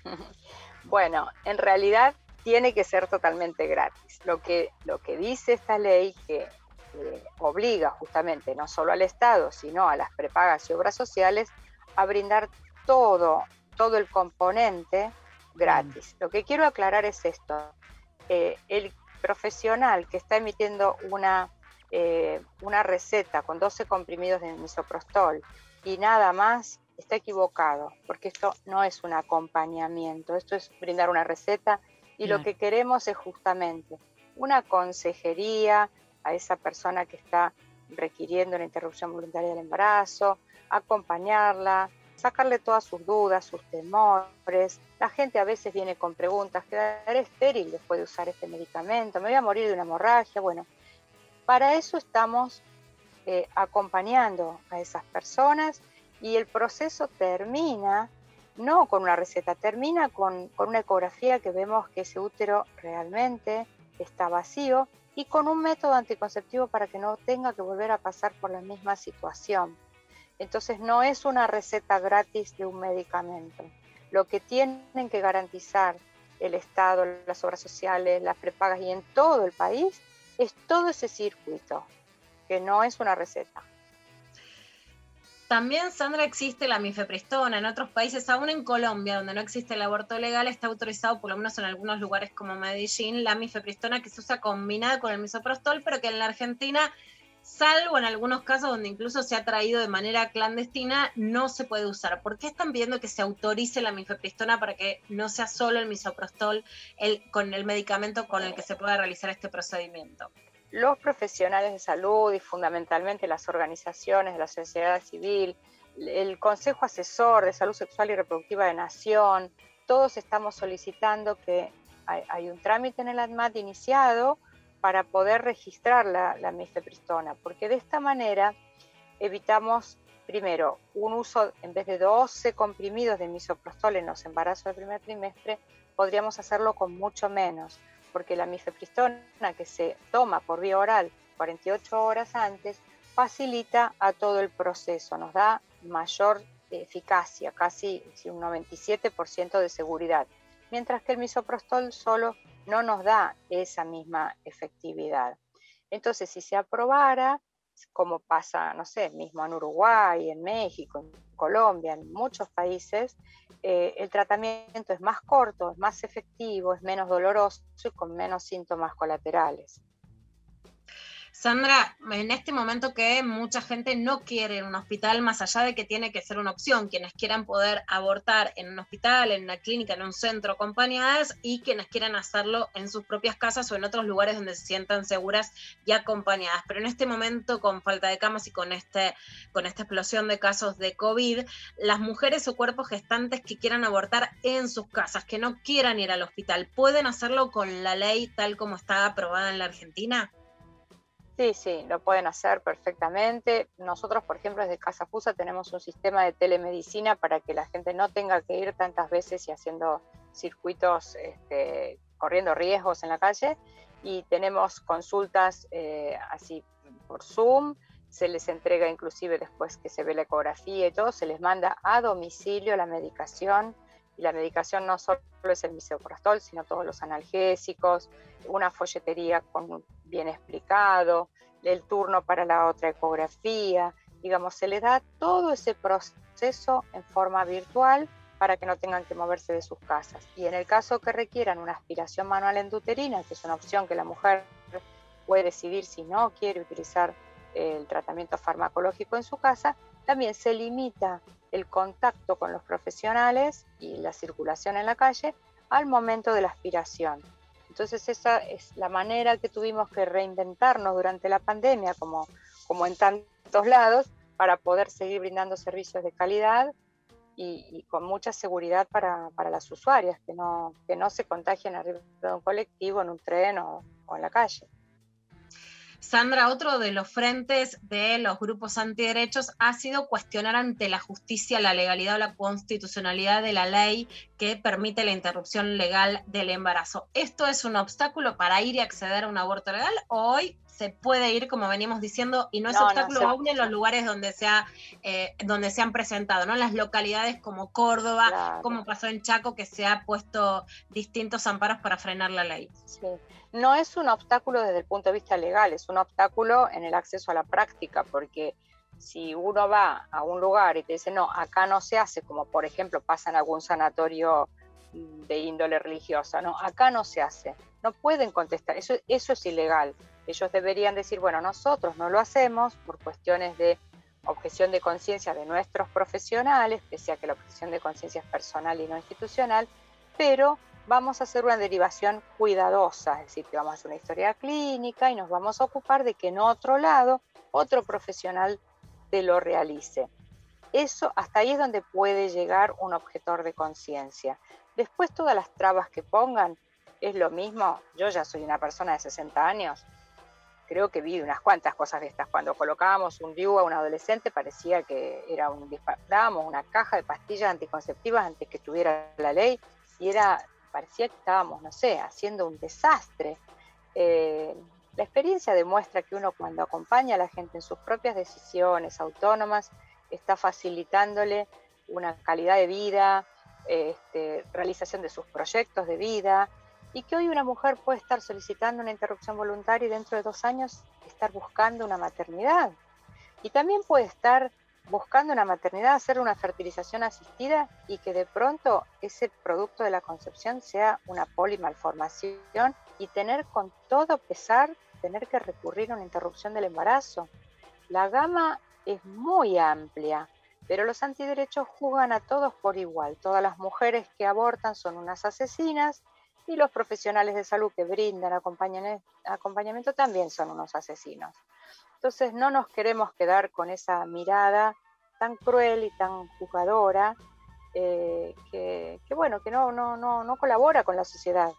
Bueno, en realidad tiene que ser totalmente gratis. Lo que, lo que dice esta ley que eh, obliga justamente no solo al Estado, sino a las prepagas y obras sociales a brindar todo, todo el componente gratis. Lo que quiero aclarar es esto. Eh, el profesional que está emitiendo una, eh, una receta con 12 comprimidos de misoprostol y nada más, está equivocado, porque esto no es un acompañamiento, esto es brindar una receta y lo que queremos es justamente una consejería a esa persona que está requiriendo una interrupción voluntaria del embarazo, acompañarla, sacarle todas sus dudas, sus temores. La gente a veces viene con preguntas, ¿quedaré estéril después de usar este medicamento? ¿Me voy a morir de una hemorragia? Bueno, para eso estamos eh, acompañando a esas personas y el proceso termina no con una receta, termina con, con una ecografía que vemos que ese útero realmente está vacío y con un método anticonceptivo para que no tenga que volver a pasar por la misma situación. Entonces no es una receta gratis de un medicamento. Lo que tienen que garantizar el Estado, las obras sociales, las prepagas y en todo el país es todo ese circuito, que no es una receta. También, Sandra, existe la mifepristona. En otros países, aún en Colombia, donde no existe el aborto legal, está autorizado, por lo menos en algunos lugares como Medellín, la mifepristona que se usa combinada con el misoprostol, pero que en la Argentina, salvo en algunos casos donde incluso se ha traído de manera clandestina, no se puede usar. ¿Por qué están pidiendo que se autorice la mifepristona para que no sea solo el misoprostol el, con el medicamento con el que se pueda realizar este procedimiento? Los profesionales de salud y fundamentalmente las organizaciones de la sociedad civil, el Consejo Asesor de Salud Sexual y Reproductiva de Nación, todos estamos solicitando que hay, un trámite en el ADMAT iniciado para poder registrar la, la mifepristona, porque de esta manera evitamos, primero, un uso en vez de 12 comprimidos de misoprostol en los embarazos del primer trimestre, podríamos hacerlo con mucho menos porque la mifepristona que se toma por vía oral 48 horas antes facilita a todo el proceso, nos da mayor eficacia, casi un 97% de seguridad, mientras que el misoprostol solo no nos da esa misma efectividad. Entonces, si se aprobara, como pasa, no sé, mismo en Uruguay, en México, en Colombia, en muchos países, eh, el tratamiento es más corto, es más efectivo, es menos doloroso y con menos síntomas colaterales. Sandra, en este momento que mucha gente no quiere un hospital, más allá de que tiene que ser una opción, quienes quieran poder abortar en un hospital, en una clínica, en un centro, acompañadas, y quienes quieran hacerlo en sus propias casas o en otros lugares donde se sientan seguras y acompañadas. Pero en este momento, con falta de camas y con, este, con esta explosión de casos de COVID, las mujeres o cuerpos gestantes que quieran abortar en sus casas, que no quieran ir al hospital, ¿pueden hacerlo con la ley tal como está aprobada en la Argentina? Sí, sí, lo pueden hacer perfectamente. Nosotros, por ejemplo, desde Casa Fusa tenemos un sistema de telemedicina para que la gente no tenga que ir tantas veces y haciendo circuitos, este, corriendo riesgos en la calle. Y tenemos consultas eh, así por Zoom, se les entrega inclusive después que se ve la ecografía y todo, se les manda a domicilio la medicación. Y la medicación no solo es el misoprostol, sino todos los analgésicos, una folletería con bien explicado, el turno para la otra ecografía, digamos, se les da todo ese proceso en forma virtual para que no tengan que moverse de sus casas. Y en el caso que requieran una aspiración manual endouterina, que es una opción que la mujer puede decidir si no quiere utilizar el tratamiento farmacológico en su casa, también se limita el contacto con los profesionales y la circulación en la calle al momento de la aspiración. Entonces esa es la manera que tuvimos que reinventarnos durante la pandemia, como, como en tantos lados, para poder seguir brindando servicios de calidad y, con mucha seguridad para, para, las usuarias, que no, que no se contagien arriba de un colectivo, en un tren o, o en la calle. Sandra, otro de los frentes de los grupos antiderechos ha sido cuestionar ante la justicia la legalidad o la constitucionalidad de la ley que permite la interrupción legal del embarazo. ¿Esto es un obstáculo para ir y acceder a un aborto legal hoy se puede ir, como venimos diciendo, y no es No, no, obstáculo se- aún en los lugares donde se, ha, eh, donde se han presentado, ¿no? En las localidades como Córdoba, Claro. como pasó en Chaco, que se ha puesto distintos amparos para frenar la ley. Sí. No es un obstáculo desde el punto de vista legal, es un obstáculo en el acceso a la práctica, porque si uno va a un lugar y te dice, no, acá no se hace, como por ejemplo pasa en algún sanatorio de índole religiosa, no, acá no se hace, no pueden contestar, eso, eso es ilegal. Ellos deberían decir, bueno, nosotros no lo hacemos por cuestiones de objeción de conciencia de nuestros profesionales, pese a que la objeción de conciencia es personal y no institucional, pero vamos a hacer una derivación cuidadosa, es decir, que vamos a hacer una historia clínica y nos vamos a ocupar de que en otro lado otro profesional te lo realice. Eso hasta ahí es donde puede llegar un objetor de conciencia. Después todas las trabas que pongan es lo mismo. Yo ya soy una persona de 60 años. Creo que vi unas cuantas cosas de estas. Cuando colocábamos un DIU a un adolescente parecía que era un dispa- dábamos una caja de pastillas anticonceptivas antes que tuviera la ley y era parecía que estábamos, no sé, haciendo un desastre. Eh, la experiencia demuestra que uno cuando acompaña a la gente en sus propias decisiones autónomas, está facilitándole una calidad de vida, este, realización de sus proyectos de vida, y que hoy una mujer puede estar solicitando una interrupción voluntaria y dentro de dos años estar buscando una maternidad. Y también puede estar buscando una maternidad, hacer una fertilización asistida y que de pronto ese producto de la concepción sea una polimalformación y tener con todo pesar, tener que recurrir a una interrupción del embarazo. La gama es muy amplia, pero los antiderechos juzgan a todos por igual. Todas las mujeres que abortan son unas asesinas y los profesionales de salud que brindan acompañamiento también son unos asesinos. Entonces no nos queremos quedar con esa mirada tan cruel y tan juzgadora eh, que, que, bueno, que no, no, no, no colabora con la sociedad.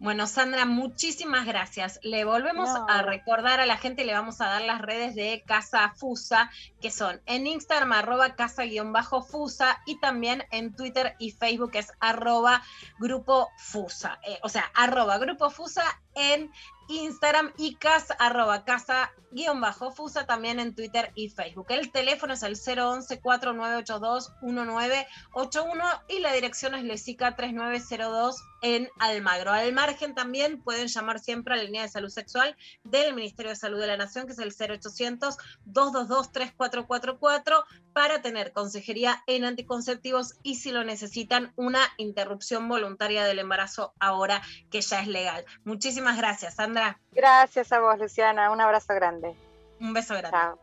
Bueno, Sandra, muchísimas gracias. Le volvemos No. a recordar a la gente, le vamos a dar las redes de Casa Fusa, que son en Instagram arroba casa-fusa y también en Twitter y Facebook es arroba grupo Fusa. Eh, o sea, arroba grupo Fusa en Instagram y casa arroba casa guion bajo Fusa también en Twitter y Facebook. El teléfono es el 011 4982 1981 y la dirección es Lesica 3902 en Almagro. Al margen también pueden llamar siempre a la línea de salud sexual del Ministerio de Salud de la Nación, que es el 0800 222 3444 para tener consejería en anticonceptivos y si lo necesitan, una interrupción voluntaria del embarazo ahora que ya es legal. Muchísimas gracias, Sandra. Gracias a vos, Luciana. Un abrazo grande. Un beso grande.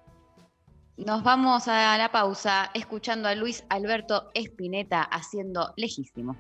Nos vamos a la pausa escuchando a Luis Alberto Espineta haciendo lejísimo.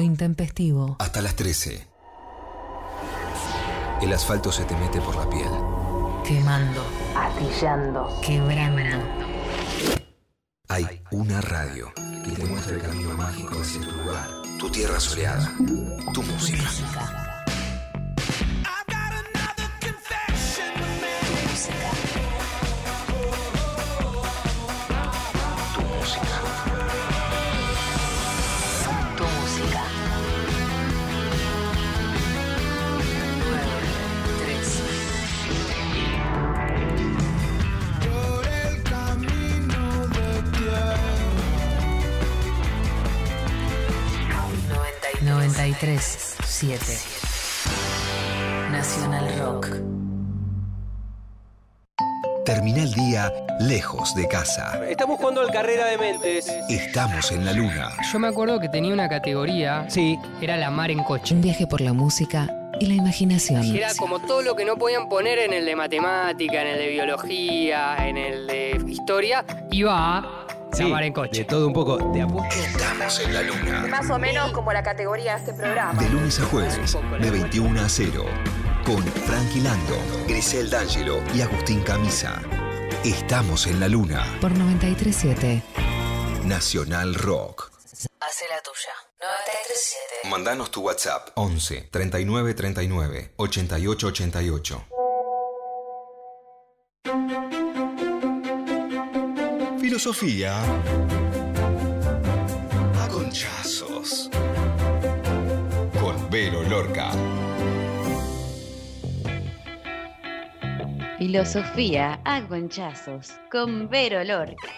Lo intempestivo. Hasta las 13. El asfalto se te mete por la piel. Quemando. Astillando. Quebrando. Hay una radio que te muestra el camino mágico hacia tu lugar, tu tierra soleada, tu música. 7. Nacional Rock. Termina el día lejos de casa. Estamos jugando al carrera de mentes. Estamos en la luna. Yo me acuerdo que tenía una categoría. Sí. Era la mar en coche. Un viaje por la música y la imaginación. Y era como todo lo que no podían poner en el de matemática, en el de biología, en el de historia, iba a mar en coche. De todo un poco, de apuesto. Estamos en la luna. Más o menos como la categoría de este programa. De lunes a jueves, de 21 a 0. Con Frankie Lando, Grisel D'Angelo y Agustín Camisa. Estamos en la luna. Por 93.7. Nacional Rock. Hace la tuya. 93.7. Mandanos tu WhatsApp 11 39 39 88 88. Filosofía a conchazos. Con Vero Lorca. Filosofía a conchazos con Vero Lorca.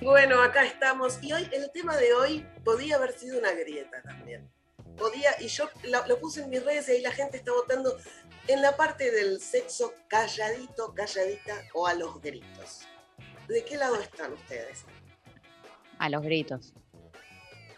Bueno, acá estamos. Y hoy, el tema de hoy podía haber sido una grieta también. Podía, y yo lo, lo puse en mis redes y ahí la gente está votando en la parte del sexo calladito, calladita o a los gritos. ¿De qué lado están ustedes? A los gritos,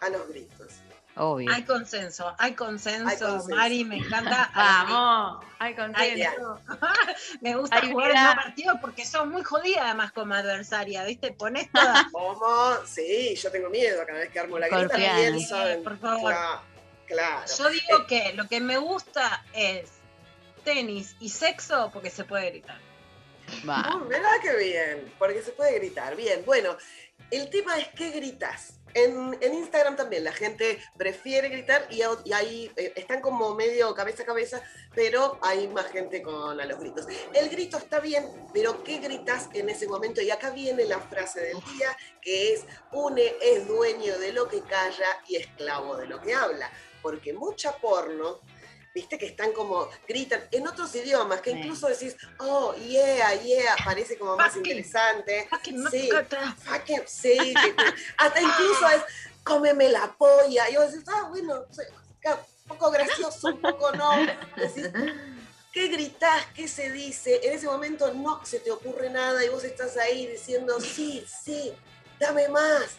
A los gritos. obvio. Hay consenso, hay consenso, Hay consenso. Mari, me encanta. Vamos, hay Ay, consenso. me gusta jugar en partidos porque son muy jodidas además como adversaria, ¿viste? Pones toda. ¿Cómo? Sí, yo tengo miedo cada vez que armo la. Confianza. Bien Sí, saben. por favor. Claro, claro. Yo digo que lo que me gusta es tenis y sexo porque se puede gritar. Mirá qué bien, porque se puede gritar. Bien, bueno, el tema es qué gritas. En, en Instagram también la gente prefiere gritar y ahí eh, están como medio cabeza a cabeza, pero hay más gente con a los gritos. El grito está bien, pero ¿qué gritas en ese momento? Y acá viene la frase del día, que es, une es dueño de lo que calla y esclavo de lo que habla. Porque mucha porno viste que están como, gritan en otros idiomas, que incluso decís, oh, yeah, yeah, parece como más interesante. Sí, fucking, sí, hasta incluso es, cómeme la polla. Y vos decís, ah, bueno, un poco gracioso, un poco no. Decís, ¿Qué gritás? ¿Qué se dice? En ese momento no se te ocurre nada y vos estás ahí diciendo, sí, sí, dame más,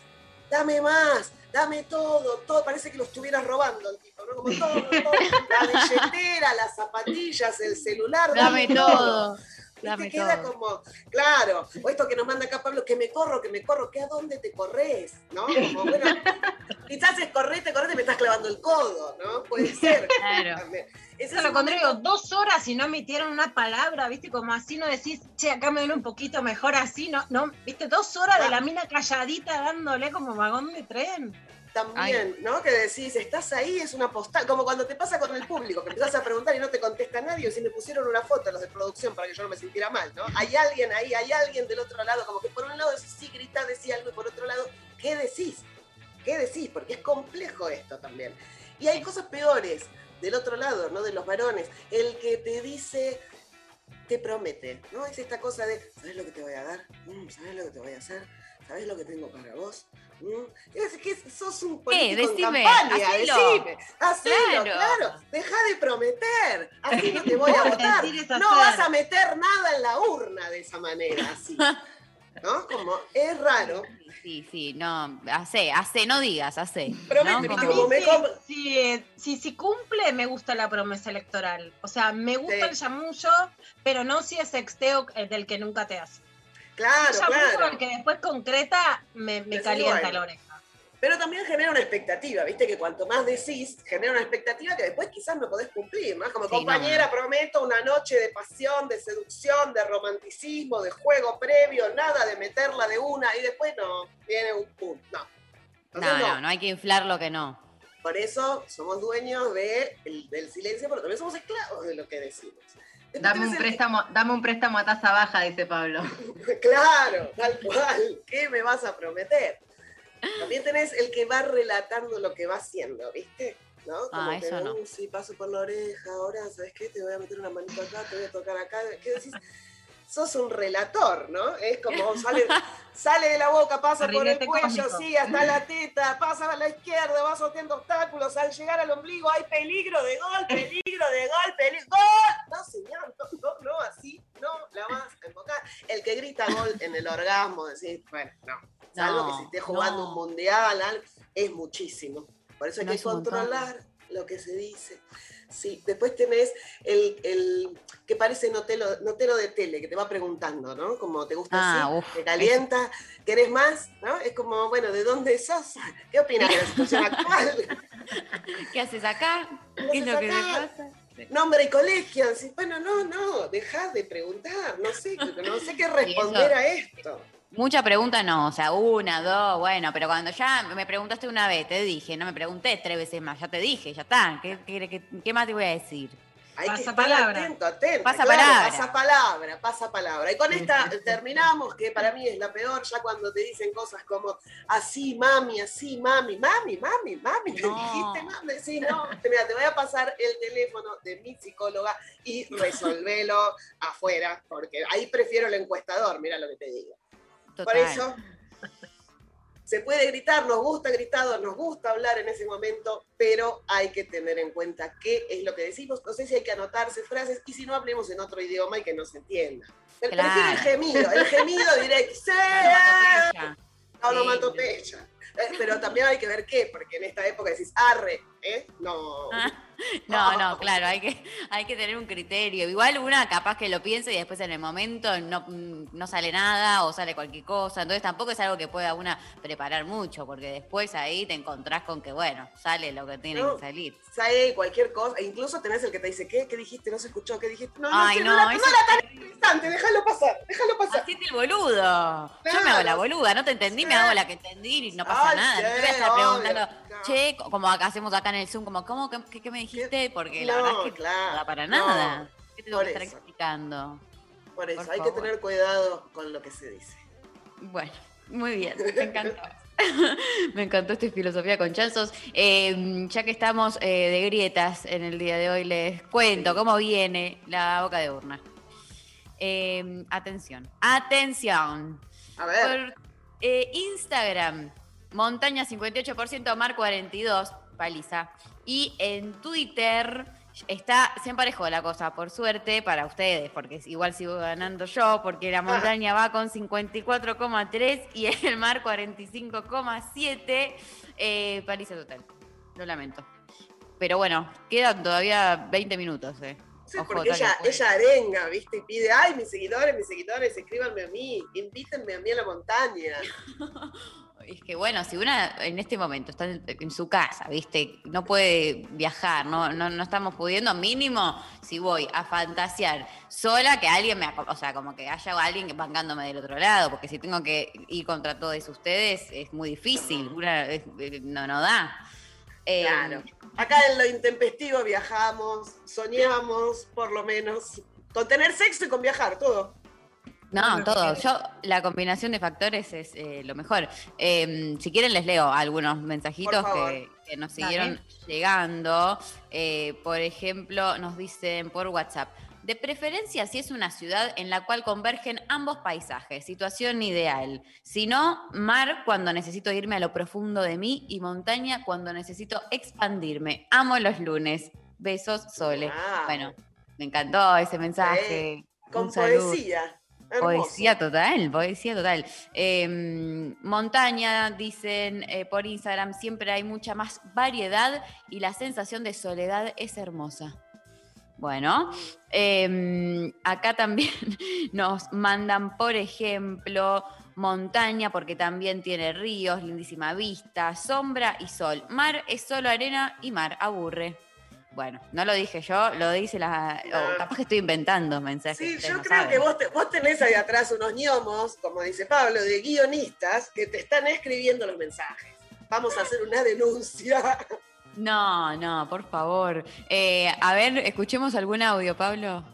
dame más, dame todo, todo. Parece que lo estuvieras robando el tipo, ¿no? Como todo, todo. La billetera, las zapatillas, el celular. Dame todo. Dame te queda como, claro, o esto que nos manda acá Pablo, que me corro, que me corro, que a dónde te corres, ¿no? Como, bueno, quizás es correte, correte, me estás clavando el codo, ¿no? Puede ser. Claro. Es Eso ese lo contrario, dos horas y no emitieron una palabra, ¿viste? Como así no decís, che, acá me duele un poquito mejor así, ¿no? no ¿Viste? Dos horas de la mina calladita dándole como vagón de tren. También, ¿no? Que decís, estás ahí, es una postal, como cuando te pasa con el público, que empezás a preguntar y no te contesta nadie, o si me pusieron una foto los de producción para que yo no me sintiera mal, ¿no? Hay alguien ahí, hay alguien del otro lado, como que por un lado decís, sí, grita, decís algo, y por otro lado, ¿qué decís? ¿Qué decís? Porque es complejo esto también. Y hay cosas peores del otro lado, ¿no? De los varones. El que te dice, te promete, ¿no? Es esta cosa de, ¿sabes lo que te voy a dar? Mm, ¿Sabes lo que te voy a hacer? ¿Sabes lo que tengo para vos? Mm, Es que sos un político en decime, campaña, hacelo. decime, hacelo, Claro. claro, deja de prometer, así no te voy a votar, no vas a meter nada en la urna de esa manera, así, ¿no? Como, es raro, Sí, sí, no, hace, hace, no digas, hace. Promete, ¿no? Como- me eh, si, si cumple, me gusta la promesa electoral. O sea, me gusta el chamullo, pero no si es sexteo eh, del que nunca te hace. Claro, es claro. el que después concreta, me, calienta bueno. la oreja. Pero también genera una expectativa, viste que cuanto más decís, genera una expectativa que después quizás no podés cumplir, ¿no? Como Sí, compañera, no. prometo una noche de pasión, de seducción, de romanticismo, de juego previo, nada de meterla de una y después no, viene un punto. No. Entonces, No, no, no hay que inflar lo que no. Por eso somos dueños de el- del silencio, pero también somos esclavos de lo que decimos. Dame un, préstamo, dame un préstamo a tasa baja, dice Pablo. Claro, tal cual. ¿Qué me vas a prometer? También tenés el que va relatando lo que va haciendo, ¿viste? ¿No? Como Ah, que, eso no. "Uh, sí, paso por la oreja, ahora, ¿sabes qué? Te voy a meter una manito acá, te voy a tocar acá. ¿Qué decís? Sos un relator, ¿no? Es como sale, sale de la boca, pasa por el cuello, cósmico. sí, hasta la teta, pasa a la izquierda, va sorteando obstáculos, al llegar al ombligo hay peligro de gol, peligro de gol, peligro, ¡gol! No, señor, no, no, no, así no la vas a enfocar. El que grita gol en el orgasmo, decís, bueno, no. Salvo que si esté jugando no. un mundial, es muchísimo. Por eso hay que controlar lo que se dice. Sí, después tenés el, el que parece notero, notero de tele, que te va preguntando, ¿no? Como te gusta Ah, así, uf, te calienta, ¿querés más? ¿No? Es como, bueno, ¿de dónde sos? ¿Qué opinas de la situación actual? ¿Qué haces acá? ¿Qué es lo que te pasa? Nombre y colegio. Decís, bueno, no, no, dejá de preguntar, no sé, no sé qué responder a esto. Mucha pregunta no, o sea, una, dos, bueno, pero cuando ya me preguntaste una vez, te dije, no me pregunté tres veces más, ya te dije, ya está. ¿Qué, qué, qué- qué más te voy a decir? Hay que Pasa estar palabra. atento, atento. Pasa claro, palabra. Pasa palabra, pasa palabra. Y con esta terminamos, que para mí es la peor, ya cuando te dicen cosas como así, mami, así, mami, mami, mami, mami, ¿me No. dijiste, mami? Sí, no. Mira, te voy a pasar el teléfono de mi psicóloga y resolvelo afuera, porque ahí prefiero el encuestador, mira lo que te digo. Total. Por eso se puede gritar, nos gusta gritado, nos gusta hablar en ese momento, pero hay que tener en cuenta qué es lo que decimos. No sé si hay que anotarse frases y si no hablemos en otro idioma y que no se entienda. Pero Claro. el gemido, el gemido directo. ¡Sí! Onomatopeya. Onomatopeya. Eh, Pero también hay que ver qué, porque en esta época decís arre, ¿eh? No. No, no, claro, hay que, hay que tener un criterio. Igual una capaz que lo piense y después en el momento no, no sale nada o sale cualquier cosa. Entonces tampoco es algo que pueda una preparar mucho, porque después ahí te encontrás con que, bueno, sale lo que tiene No. que salir. Sabe cualquier cosa, e incluso tenés el que te dice, ¿qué? ¿Qué dijiste? ¿No se escuchó? ¿Qué dijiste? No, no, Ay, sé, no, no, era, no era tan interesante, déjalo pasar, déjalo pasar. Hacete el boludo. Yo me hago la Claro. boluda, no te entendí, me Sí. hago la que entendí y no pasa Ay, nada. No te voy a sí, estar obvio, preguntando, claro. che, como acá hacemos acá en el Zoom, como, ¿cómo? ¿Qué, qué- qué me dijiste? Porque la No, verdad es que claro, no para no, nada. ¿Qué tengo que estar eso. explicando? Por eso, Por hay que tener cuidado con lo que se dice. Bueno, muy bien, me encantó. me encantó esta filosofía con chanzos. Eh, ya que estamos eh, de grietas en el día de hoy, les cuento cómo viene la boca de urna. Eh, atención, atención. A ver. Por eh, Instagram, Montaña 58%, Mar 42, paliza. Y en Twitter está, se emparejó la cosa, por suerte, para ustedes, porque igual sigo ganando yo, porque la montaña va con 54,3 y el mar 45,7. Eh, paliza total. Lo lamento. Pero bueno, quedan todavía 20 minutos. Eh. Sí, Ojo, porque ella, pues. ella arenga, ¿viste? Y pide, ay, mis seguidores, mis seguidores, escríbanme a mí, invítenme a mí a la montaña. Es que bueno, si una en este momento está en, su casa, ¿viste? No puede viajar, no, no, no estamos pudiendo, mínimo, si voy a fantasear sola, que alguien me, o sea, como que haya alguien bancándome del otro lado, porque si tengo que ir contra todos ustedes es muy difícil, una, eh, no, no da. Eh. Acá en lo intempestivo viajamos, soñamos, por lo menos, con tener sexo y con viajar, todo. No, todo. Yo, la combinación de factores es eh, lo mejor. Eh, si quieren, les leo algunos mensajitos que, que nos siguieron llegando. Eh, por ejemplo, nos dicen por WhatsApp. De preferencia, si es una ciudad en la cual convergen ambos paisajes, situación ideal. Si no, mar cuando necesito irme a lo profundo de mí y montaña cuando necesito expandirme. Amo los lunes. Besos, Sole. Bueno, me encantó ese mensaje. Con Un poesía. Poesía total, poesía total. Eh, montaña, dicen eh, por Instagram, siempre hay mucha más variedad y la sensación de soledad es hermosa. Bueno, eh, acá también nos mandan, por ejemplo, montaña porque también tiene ríos, lindísima vista, sombra y sol. Mar es solo arena y mar aburre. Bueno, no lo dije yo, lo dice la. o capaz que estoy inventando mensajes. Sí, yo no creo saben. que vos, te- vos tenés ahí atrás unos ñomos, como dice Pablo, de guionistas que te están escribiendo los mensajes. Vamos a hacer una denuncia. No, no, por favor. Eh, a ver, escuchemos algún audio, Pablo.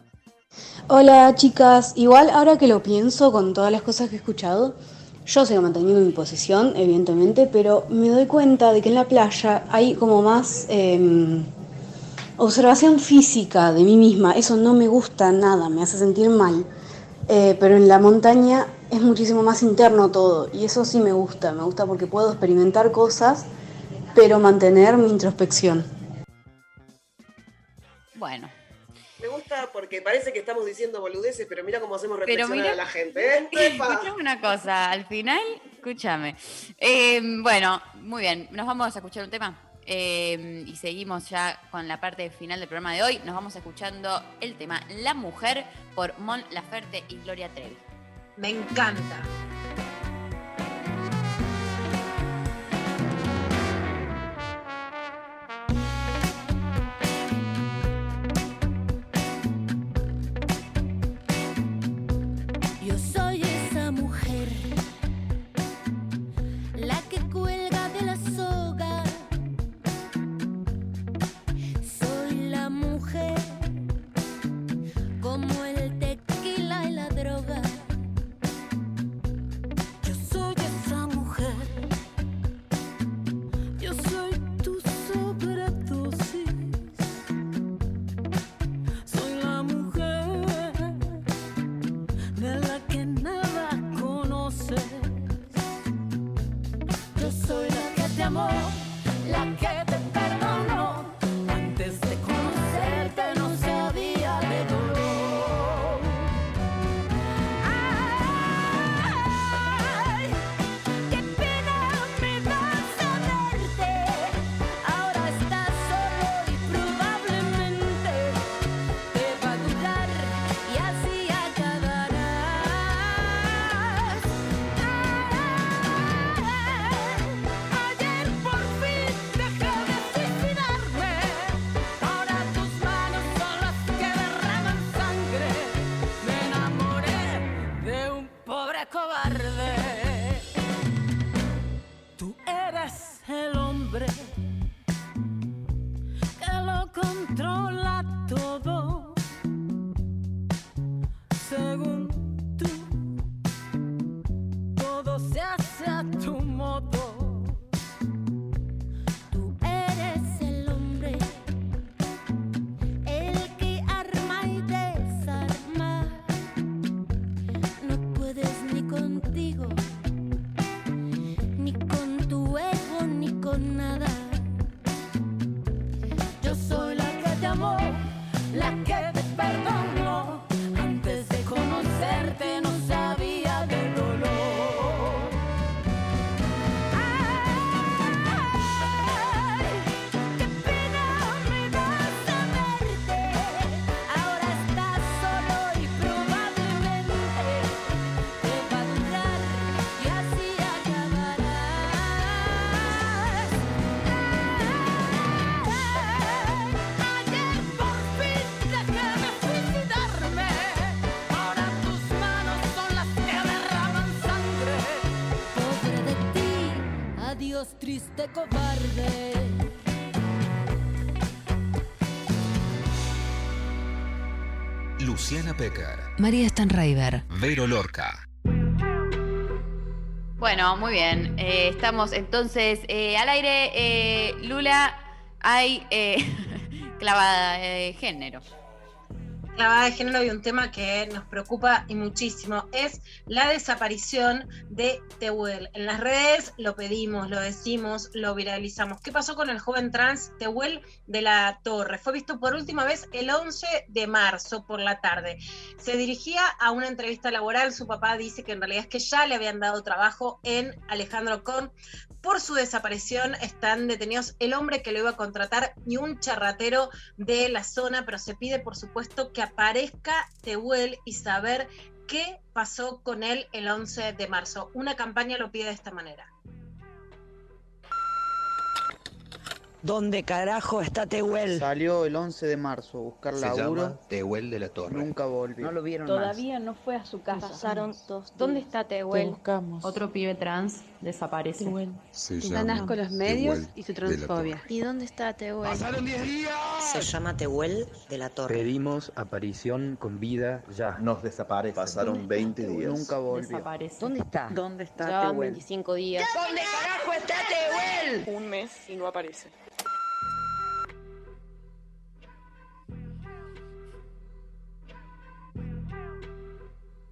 Hola chicas, igual ahora que lo pienso con todas las cosas que he escuchado, yo sigo manteniendo mi posición, evidentemente, pero me doy cuenta de que en la playa hay como más em, observación física de mí misma, eso no me gusta nada, me hace sentir mal, Eh, pero en la montaña es muchísimo más interno todo y eso sí me gusta, me gusta porque puedo experimentar cosas, pero mantener mi introspección. Bueno, Me gusta porque parece que estamos diciendo boludeces, pero mira cómo hacemos reflexionar mira- a la gente. ¿eh? Escuchame una cosa, al final, escúchame. Eh, bueno, muy bien, nos vamos a escuchar un tema. Eh, y seguimos ya con la parte final del programa de hoy. Nos vamos escuchando el tema La Mujer por Mon Laferte y Gloria Trevi. Me encanta. María Stanraiver. Vero Lorca. Bueno, muy bien. Eh, estamos entonces eh, al aire. eh, Lula, hay eh, clavada de género. Clavada de género y un tema que nos preocupa y muchísimo es la desaparición de Tehuel. En las redes lo pedimos, lo decimos, lo viralizamos. ¿Qué pasó con el joven trans Tehuel de la Torre? Fue visto por última vez el 11 de marzo por la tarde. Se dirigía a una entrevista laboral. Su papá dice que en realidad es que ya le habían dado trabajo en Alejandro Con. Por su desaparición están detenidos el hombre que lo iba a contratar y un charratero de la zona, pero se pide por supuesto que aparezca Tehuel y saber qué pasó con él el 11 de marzo. Una campaña lo pide de esta manera. ¿Dónde carajo está Tehuel? Salió el 11 de marzo a buscar Se laburo. llama Tehuel de la Torre. Nunca volvió. No lo vieron Todavía no fue a su casa. Pasaron dos ¿Dónde está Te Tehuel? buscamos. Otro pibe trans desaparece. Se llama asco los medios Tehuel y su transfobia. ¿Y dónde está Tehuel? Se llama Tehuel de la Torre. Pedimos aparición con vida ya. Nos desaparece. Pasaron 20 días. Nunca volvió. Desaparece. ¿Dónde está? ¿Dónde está Ya Tehuel? 25 días. ¿Dónde carajo está Tehuel? Un mes y no aparece.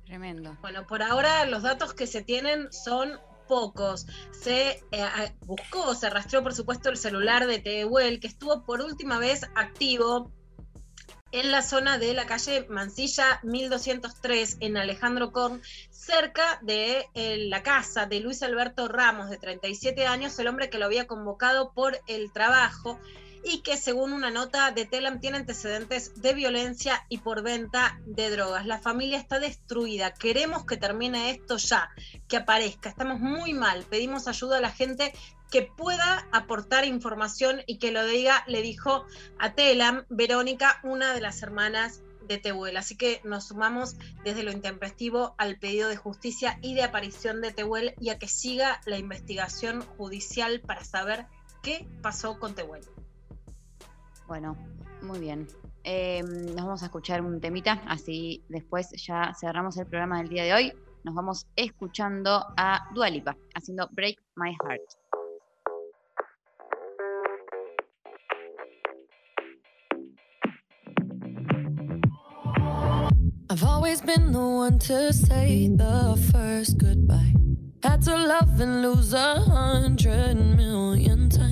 Tremendo. Bueno, por ahora los datos que se tienen son pocos. Se eh, buscó, se rastreó por supuesto el celular de Tehuel, que estuvo por última vez activo en la zona de la calle Mansilla 1203 en Alejandro Korn, cerca de eh, la casa de Luis Alberto Ramos, de 37 años, el hombre que lo había convocado por el trabajo y que según una nota de Telam tiene antecedentes de violencia y por venta de drogas. La familia está destruida, queremos que termine esto ya, que aparezca, estamos muy mal, pedimos ayuda a la gente que pueda aportar información y que lo diga, le dijo a Telam, Verónica, una de las hermanas de Tehuel. Así que nos sumamos desde lo intempestivo al pedido de justicia y de aparición de Tehuel y a que siga la investigación judicial para saber qué pasó con Tehuel. Bueno, muy bien. Eh, nos vamos a escuchar un temita, así después ya cerramos el programa del día de hoy. Nos vamos escuchando a Dualipa haciendo Break My Heart. I've always been the one to say the first goodbye. Had to love and lose a hundred million times.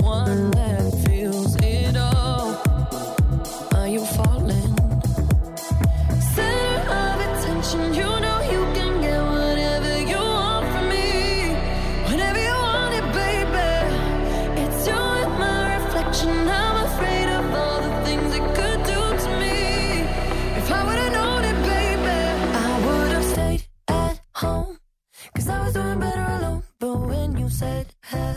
said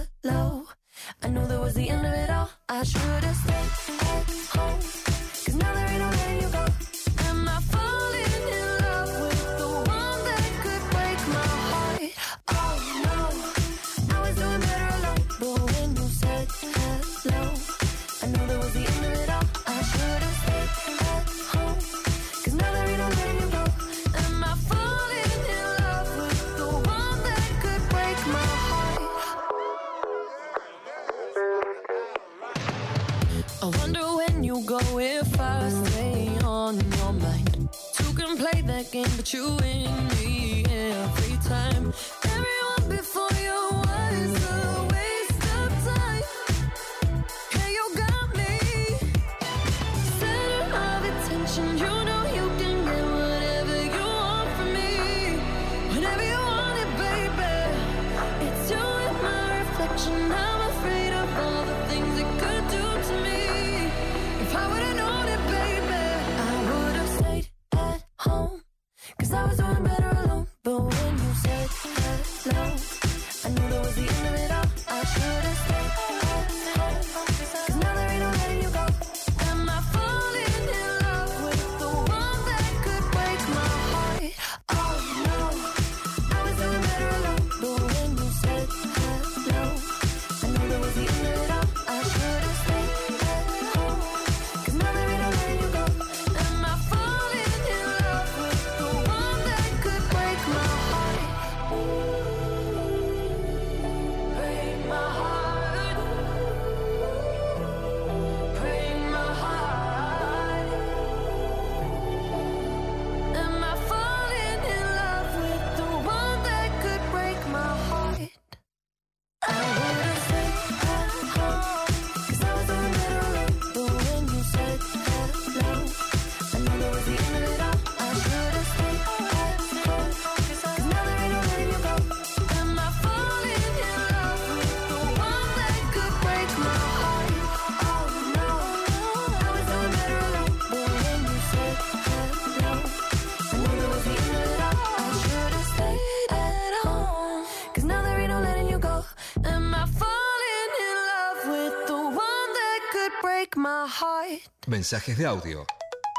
Mensajes de audio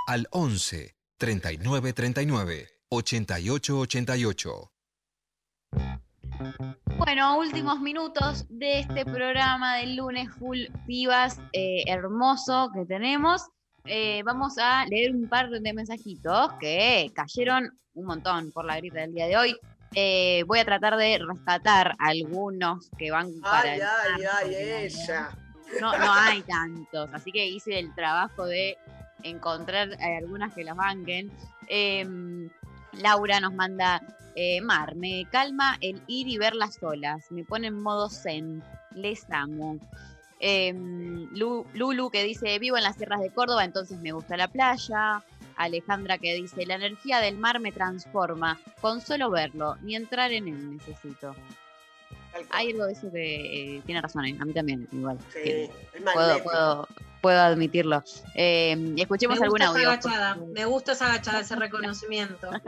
al 11 39 39 88 88. Bueno, últimos minutos de este programa del lunes full vivas eh, hermoso que tenemos. Eh, vamos a leer un par de mensajitos que cayeron un montón por la grita del día de hoy. Eh, voy a tratar de rescatar algunos que van para Ay, el- ay, ay, ella. No, no hay tantos, así que hice el trabajo de encontrar algunas que las banquen. Em, Laura nos manda, eh, Mar, me calma el ir y ver las olas, me pone en modo zen, les amo. Em, Lu- Lulu que dice, vivo en las tierras de Córdoba, entonces me gusta la playa. Alejandra que dice, la energía del mar me transforma, con solo verlo, ni entrar en él necesito. Hay algo de eso que eh, tiene razón, eh, a mí también, igual. Sí, Que es puedo, puedo, puedo admitirlo. Eh, escuchemos me algún gusta esa audio. agachada, me gusta esa agachada, ese reconocimiento.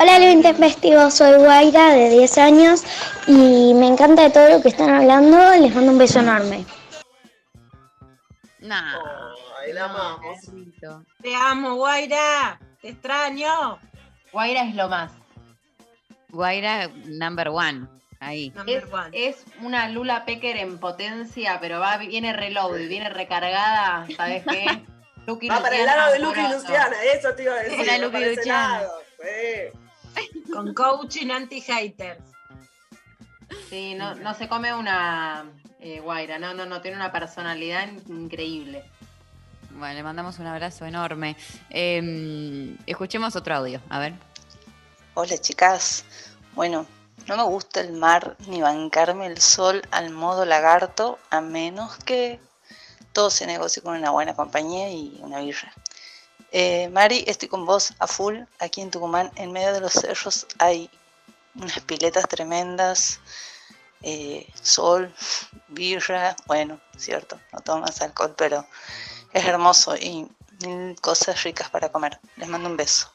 Hola, lo intempestivo, soy Guaira de 10 años y me encanta de todo lo que están hablando. Les mando un beso enorme. Nah, Ay, la amamos. Te amo, Guaira, te extraño. Guaira es lo más. Guaira number one, ahí. Es, es una Lula Pecker en potencia, pero va, viene reload, viene recargada, ¿sabes qué? Lucky Va para el lado de Lucky y. Luciana, eso te iba a decir. Lucky Luciana. lado, sí. Con coaching anti-haters. Sí, no, no se come una eh, Guaira, no, no, no, tiene una personalidad increíble. Bueno, le mandamos un abrazo enorme. Eh, escuchemos otro audio, a ver. Hola chicas, bueno, no me gusta el mar ni bancarme el sol al modo lagarto, a menos que todo se negocie con una buena compañía y una birra. Eh, Mari, estoy con vos a full. Aquí en Tucumán, en medio de los cerros, hay unas piletas tremendas, eh, sol, birra, bueno, cierto, no tomas alcohol, pero es hermoso y mil cosas ricas para comer. Les mando un beso.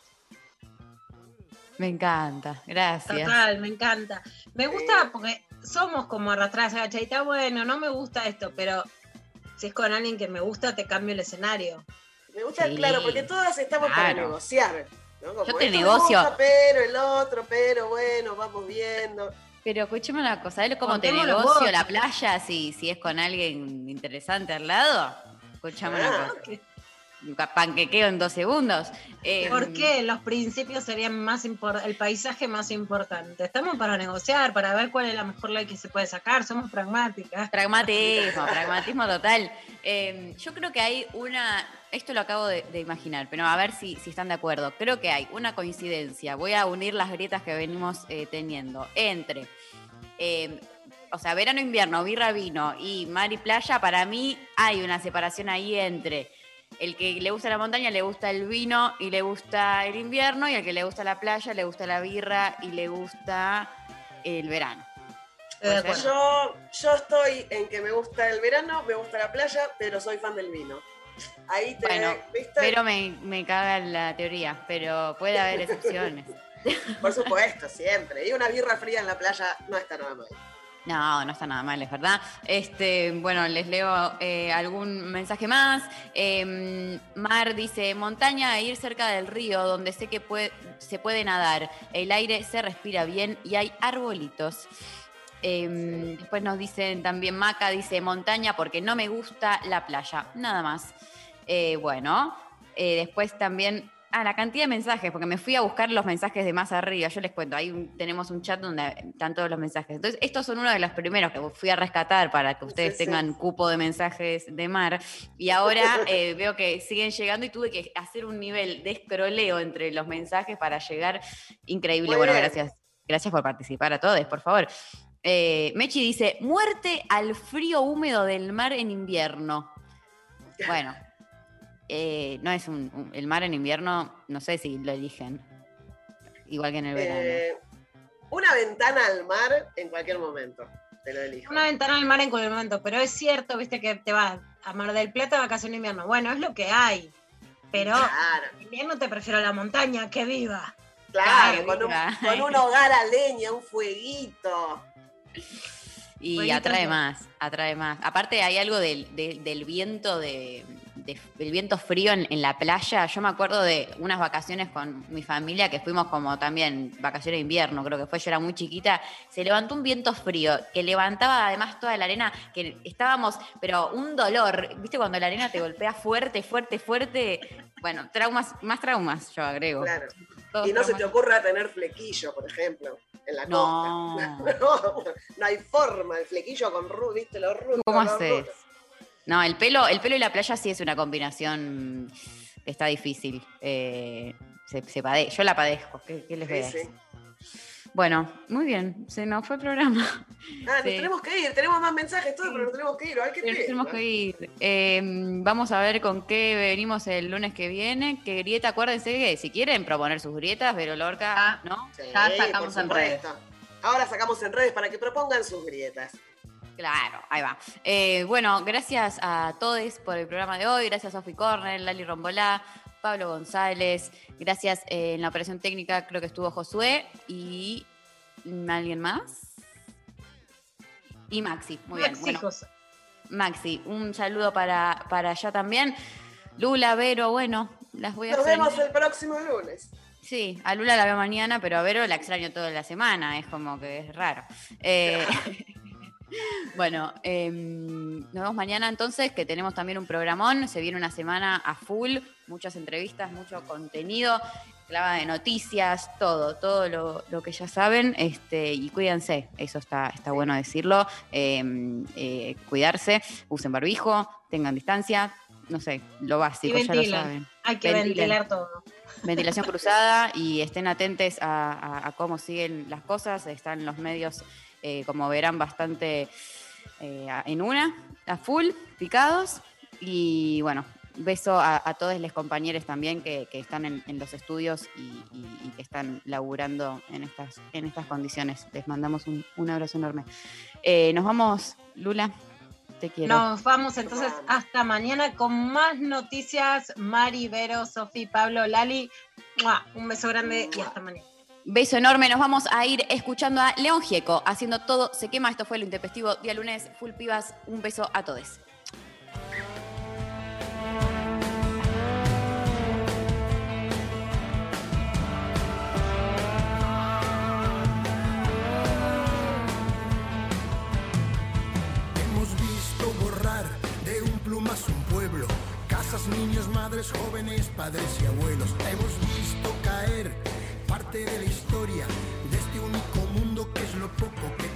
Me encanta, gracias. Total, me encanta. Me gusta porque somos como arrastradas agachaditas. Bueno, no me gusta esto, pero si es con alguien que me gusta, te cambio el escenario. Me gusta, Sí, claro, porque todas estamos para negociar. ¿no? Como, Yo te negocio. gusta, pero el otro, pero bueno, vamos viendo. Pero escuchame una cosa, ¿sabes cómo te negocio vos. la playa si, si es con alguien interesante al lado? Escuchame Ah, una cosa. Panquequeo en dos segundos. Eh, ¿Por qué? Los principios serían más el paisaje más importante. Estamos para negociar, para ver cuál es la mejor ley que se puede sacar. Somos pragmáticas. Pragmatismo, pragmatismo total. Eh, yo creo que hay una, esto lo acabo de, de imaginar, pero a ver si, si están de acuerdo. Creo que hay una coincidencia, voy a unir las grietas que venimos eh, teniendo entre, eh, o sea, verano, invierno, birra, vino y mar y playa, para mí hay una separación ahí entre el que le gusta la montaña, le gusta el vino y le gusta el invierno, y el que le gusta la playa, le gusta la birra y le gusta el verano. ¿Puede ser? Yo, yo estoy en que me gusta el verano, me gusta la playa, pero soy fan del vino. Ahí te, Bueno, ¿viste? pero me, me caga la teoría, pero puede haber excepciones. Por supuesto, siempre. Y una birra fría en la playa no está nada mal. No, no está nada mal, es verdad. Este, bueno, les leo eh, algún mensaje más. Eh, Mar dice, montaña e ir cerca del río, donde sé que puede- se puede nadar. El aire se respira bien y hay arbolitos. Eh, después nos dicen también Maca, dice montaña porque no me gusta la playa. Nada más. Eh, bueno, eh, después también... Ah, la cantidad de mensajes, porque me fui a buscar los mensajes de más arriba. Yo les cuento, ahí un- tenemos un chat donde están todos los mensajes. Entonces, estos son uno de los primeros que fui a rescatar para que ustedes Sí, sí. tengan cupo de mensajes de mar. Y ahora eh, veo que siguen llegando y tuve que hacer un nivel de escroleo entre los mensajes para llegar increíble. Muy bueno, bien. gracias. Gracias por participar a todos, por favor. Eh, Mechi dice, muerte al frío húmedo del mar en invierno. Bueno, eh, no es un, un- el mar en invierno, no sé si lo eligen. Igual que en el verano. Eh, una ventana al mar en cualquier momento. Te lo elijo. Una ventana al mar en cualquier momento, pero es cierto, viste, que te vas a Mar del Plata, vacación de invierno. Bueno, es lo que hay. Pero en invierno te prefiero la montaña, que viva. Claro, Claro, con un, viva. con un hogar a leña, un fueguito. Y Fueguitos atrae más, atrae más. Aparte hay algo del, del- del viento de, de- del viento frío en, en la playa. Yo me acuerdo de unas vacaciones con mi familia que fuimos como también vacaciones de invierno, creo que fue, yo era muy chiquita. Se levantó un viento frío que levantaba además toda la arena, que estábamos, pero un dolor, ¿viste? Cuando la arena te golpea fuerte, fuerte, fuerte. Bueno, traumas, más traumas yo agrego. Claro. Todos Y no se te ocurra tener flequillo, por ejemplo, en la No. costa. No, no hay forma, el flequillo con ru, viste, los rulos. ¿Cómo haces? No, el pelo, el pelo y la playa sí es una combinación que está difícil. Eh, se, se pade- yo la padezco. ¿Qué, qué les voy Sí, sí. Bueno, muy bien. Se nos fue el programa. Ah, nos tenemos que ir, tenemos más mensajes, todo, pero nos tenemos que ir. Ay, qué Pero nos tenemos que ir. Eh, vamos a ver con qué venimos el lunes que viene. Que grieta, acuérdense que si quieren proponer sus grietas, Vero Lorca, ¿no? Sí, Ya por sacamos en redes. Ahora sacamos en redes para que propongan sus grietas. Claro, ahí va. Eh, bueno, gracias a todos por el programa de hoy. Gracias a Sofi Corner, Lali Rombolá, Pablo González. Gracias eh, en la operación técnica, creo que estuvo Josué y alguien más. Y Maxi, muy bien. Maxi, Bueno, José. Maxi, un saludo para, para allá también. Lula, Vero, bueno, las voy a Nos extrañar. vemos el próximo lunes. Sí, a Lula la veo mañana, pero a Vero la extraño toda la semana, es como que es raro. Eh, bueno, em, nos vemos mañana entonces, que tenemos también un programón, se viene una semana a full, muchas entrevistas, mucho contenido, clava de noticias, todo, todo lo, lo que ya saben, este, y cuídense, eso está, está bueno decirlo, em, eh, cuidarse, usen barbijo, tengan distancia, no sé, lo básico, ya lo saben. Hay que Ventilen ventilar todo. ventilación cruzada y estén atentos a, a- a cómo siguen las cosas. Están los medios, eh, como verán, bastante eh, en una, a full, picados. Y bueno, beso a, todos los compañeros también que, están en, los estudios y, que están laburando en estas, en estas condiciones. Les mandamos un, un abrazo enorme. Eh, nos vamos, Lula. Te quiero. Nos vamos entonces hasta mañana con más noticias. Mari, Vero, Sofi, Pablo, Lali. Un beso grande y hasta mañana. Beso enorme, nos vamos a ir escuchando a León Gieco haciendo todo se quema. Esto fue lo intempestivo día lunes. Full pibas, un beso a todos. Hemos visto borrar de un pueblo, casas, niños, madres, jóvenes, padres y abuelos. Hemos visto de la historia de este único mundo que es lo poco que